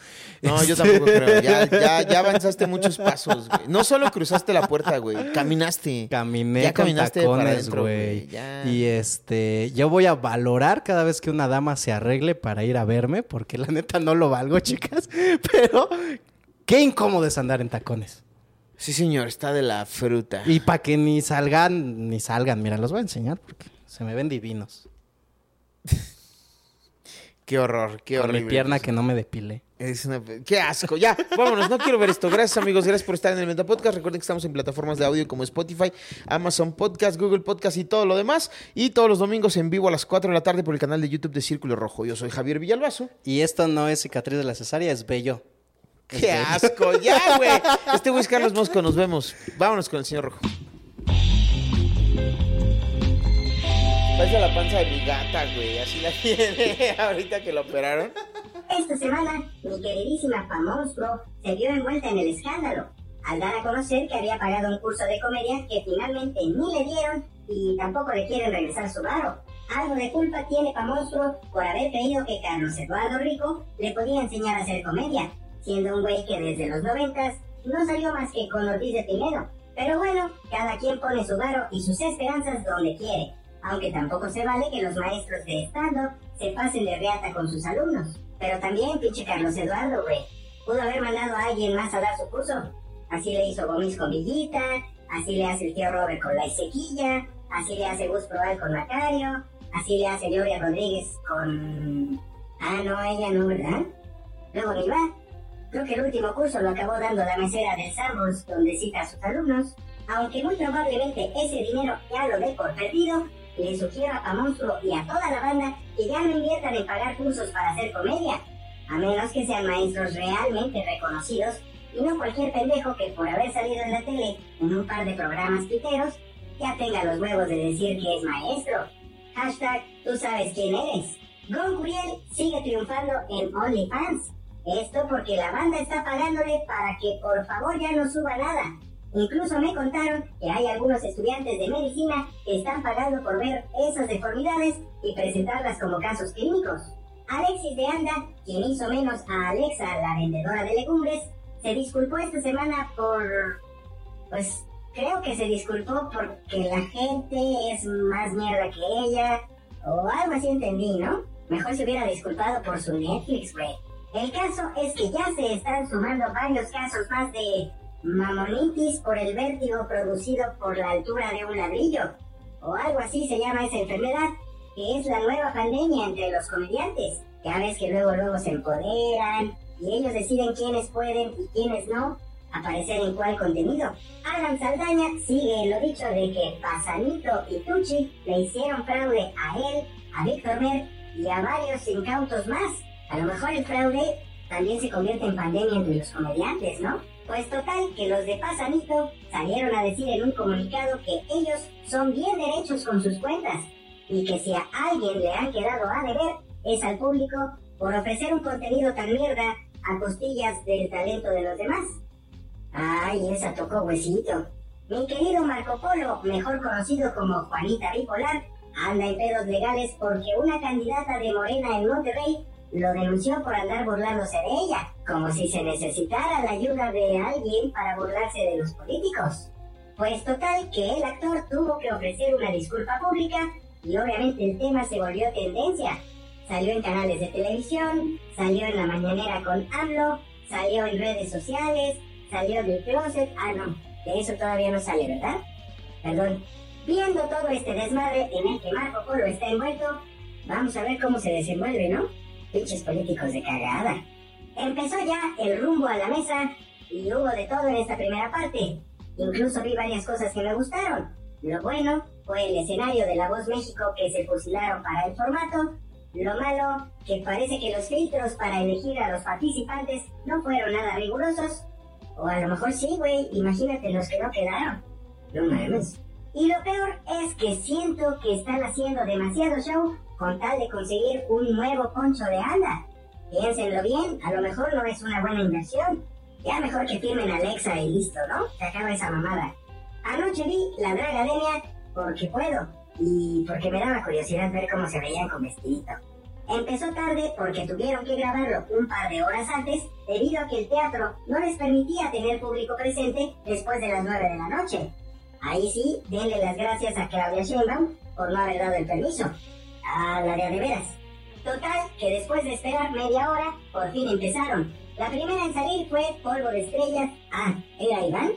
No, yo
este-
tampoco creo. Ya, ya, ya avanzaste muchos pasos, güey. No solo cruzaste la puerta, güey. Caminaste.
Caminé
Ya
con
caminaste para
tacones,
adentro,
güey.
güey. Ya.
Y este, yo voy a valorar cada vez que una dama se arregle para ir a verme, porque la neta no lo valgo, chicas. Pero qué incómodo es andar en tacones.
Sí, señor, está de la fruta.
Y para que ni salgan, ni salgan, mira, los voy a enseñar porque se me ven divinos.
Qué horror, qué
Con
horrible.
mi pierna que no me depilé.
Es una- Qué asco. Ya, vámonos. No quiero ver esto. Gracias, amigos. Gracias por estar en el Metapodcast. Recuerden que estamos en plataformas de audio como Spotify, Amazon Podcast, Google Podcast y todo lo demás. Y todos los domingos en vivo a las 4 de la tarde por el canal de YouTube de Círculo Rojo. Yo soy Javier Villalbazo.
Y esto no es cicatriz de la cesárea, es bello. Es
Qué
bello.
asco. Ya, güey. Este güey es Carlos Mosco. Nos vemos. Vámonos con el señor Rojo. Parece la panza de mi gata, güey. Así la tiene ahorita que lo operaron.
Esta semana, mi queridísima Pamonstro se vio envuelta en el escándalo, al dar a conocer que había pagado un curso de comedia que finalmente ni le dieron y tampoco le quieren regresar su varo. Algo de culpa tiene Pamonstro por haber creído que Carlos Eduardo Rico le podía enseñar a hacer comedia, siendo un güey que desde los noventas no salió más que con Ortiz de Pinedo. Pero bueno, cada quien pone su varo y sus esperanzas donde quiere, aunque tampoco se vale que los maestros de stand-up se pasen de reata con sus alumnos. Pero también, pinche Carlos Eduardo, güey. Pudo haber mandado a alguien más a dar su curso. Así le hizo Gomis con Villita, así le hace el tío Robert con la Ezequilla, así le hace Gus Proal con Macario, así le hace Gloria Rodríguez con... Ah, no, ella no, ¿verdad? Luego ni va. Creo que el último curso lo acabó dando la mesera del Sambors, donde cita a sus alumnos. Aunque muy probablemente ese dinero ya lo dé por perdido, le sugiero a Monstruo y a toda la banda que ya no inviertan en pagar cursos para hacer comedia, a menos que sean maestros realmente reconocidos y no cualquier pendejo que por haber salido en la tele en un par de programas piteros ya tenga los huevos de decir que es maestro. Hashtag, tú sabes quién eres. Gon sigue triunfando en OnlyFans. Esto porque la banda está pagándole para que por favor ya no suba nada. Incluso me contaron que hay algunos estudiantes de medicina que están pagando por ver esas deformidades y presentarlas como casos clínicos. Alexis de Anda, quien hizo menos a Alexa, la vendedora de legumbres, se disculpó esta semana por... Pues creo que se disculpó porque la gente es más mierda que ella, o algo así entendí, ¿no? Mejor se hubiera disculpado por su Netflix, güey. El caso es que ya se están sumando varios casos más de mamonitis por el vértigo producido por la altura de un ladrillo, o algo así se llama esa enfermedad, que es la nueva pandemia entre los comediantes. Ya ves que luego luego se empoderan y ellos deciden quiénes pueden y quiénes no aparecer en cuál contenido. Alan Saldaña sigue lo dicho de que Pasanito y Tucci le hicieron fraude a él, a Víctor Mer y a varios incautos más. A lo mejor el fraude también se convierte en pandemia entre los comediantes, ¿no? Pues total, que los de Pasanito salieron a decir en un comunicado que ellos son bien derechos con sus cuentas y que si a alguien le han quedado a deber es al público por ofrecer un contenido tan mierda a costillas del talento de los demás. Ay, esa tocó huesito. Mi querido Marco Polo, mejor conocido como Juanita Bipolar, anda en pedos legales porque una candidata de Morena en Monterrey lo denunció por andar burlándose de ella, como si se necesitara la ayuda de alguien para burlarse de los políticos. Pues total que el actor tuvo que ofrecer una disculpa pública y obviamente el tema se volvió tendencia. Salió en canales de televisión, salió en la mañanera con AMLO, salió en redes sociales, salió del closet. Ah, no, de eso todavía no sale, ¿verdad? Perdón. Viendo todo este desmadre en el que Marco Polo está envuelto, vamos a ver cómo se desenvuelve, ¿no? Pinches políticos de cagada. Empezó ya el rumbo a la mesa y hubo de todo en esta primera parte. Incluso vi varias cosas que me gustaron. Lo bueno fue el escenario de La Voz México que se fusilaron para el formato. Lo malo, que parece que los filtros para elegir a los participantes no fueron nada rigurosos. O a lo mejor sí, güey, imagínate los que no quedaron. No mames. Y lo peor es que siento que están haciendo demasiado show con tal de conseguir un nuevo poncho de anda. Piénsenlo bien, a lo mejor no es una buena inversión. Ya mejor que firmen Alexa y listo, ¿no? Se acaba esa mamada. Anoche vi la Dragademia porque puedo y porque me daba curiosidad ver cómo se veían con vestidito. Empezó tarde porque tuvieron que grabarlo un par de horas antes debido a que el teatro no les permitía tener público presente después de las 9 de la noche. Ahí sí, denle las gracias a Claudia Sheinbaum por no haber dado el permiso. A la de a de veras. Total, que después de esperar media hora, por fin empezaron. La primera en salir fue Polvo de Estrellas. Ah, ¿era Iván?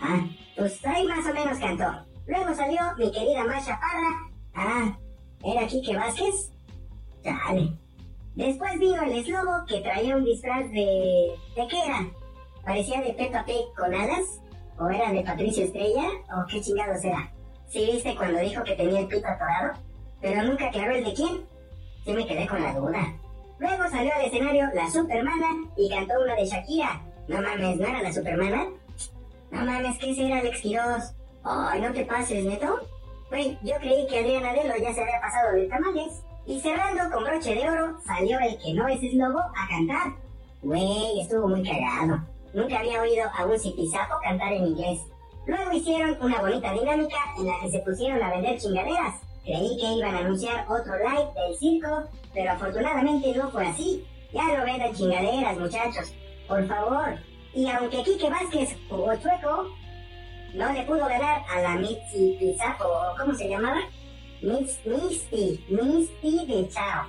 Ah, pues ahí más o menos cantó. Luego salió mi querida Masha Parra. Ah, ¿era Quique Vázquez? Dale. Después vino el eslobo que traía un disfraz de... ¿De qué era? ¿Parecía de Peppa Pig con alas? ¿O era de Patricio Estrella? ¿O qué chingados era? ¿Sí viste cuando dijo que tenía el pito atorado? Pero nunca aclaró el de quién. Sí me quedé con la duda. Luego salió al escenario la Supermana y cantó una de Shakira. No mames, ¿no era la Supermana? No mames, ¿qué ese era Alex Quiroz? Ay, no te pases, ¿neto? Güey, yo creí que Adriana Adelo ya se había pasado de tamales. Y cerrando con broche de oro, salió el que no es eslobo a cantar. Güey, estuvo muy cagado. Nunca había oído a un zipizapo cantar en inglés. Luego hicieron una bonita dinámica en la que se pusieron a vender chingaderas. Creí que iban a anunciar otro live del circo, pero afortunadamente no fue así. Ya no vendan chingaderas, muchachos. Por favor. Y aunque Quique Vázquez jugó chueco, no le pudo ganar a la Mitzi Pizzapo, o ¿cómo se llamaba? Miss, Misty, Misty de Chao.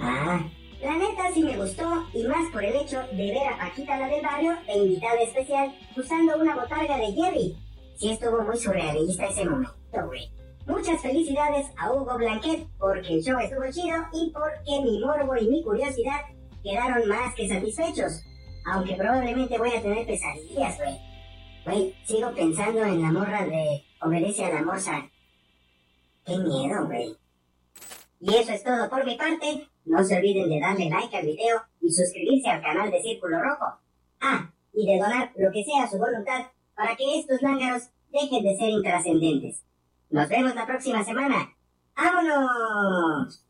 Ah, la neta sí me gustó, y más por el hecho de ver a Paquita la del barrio de invitada especial usando una botarga de Jerry. Sí estuvo muy surrealista ese momento, güey. Muchas felicidades a Hugo Blanquet porque el show estuvo chido y porque mi morbo y mi curiosidad quedaron más que satisfechos. Aunque probablemente voy a tener pesadillas, güey. Güey, sigo pensando en la morra de Obedece a la Morsa. Qué miedo, güey. Y eso es todo por mi parte. No se olviden de darle like al video y suscribirse al canal de Círculo Rojo. Ah, y de donar lo que sea a su voluntad para que estos lángaros dejen de ser intrascendentes. Nos vemos la próxima semana. ¡Vámonos!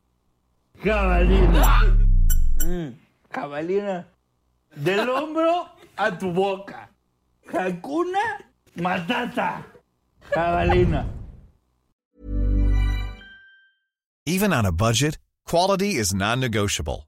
Jabalina. Mm, jabalina. Del hombro a tu boca. Hakuna Matata. Jabalina.
Even on a budget, quality is non-negotiable.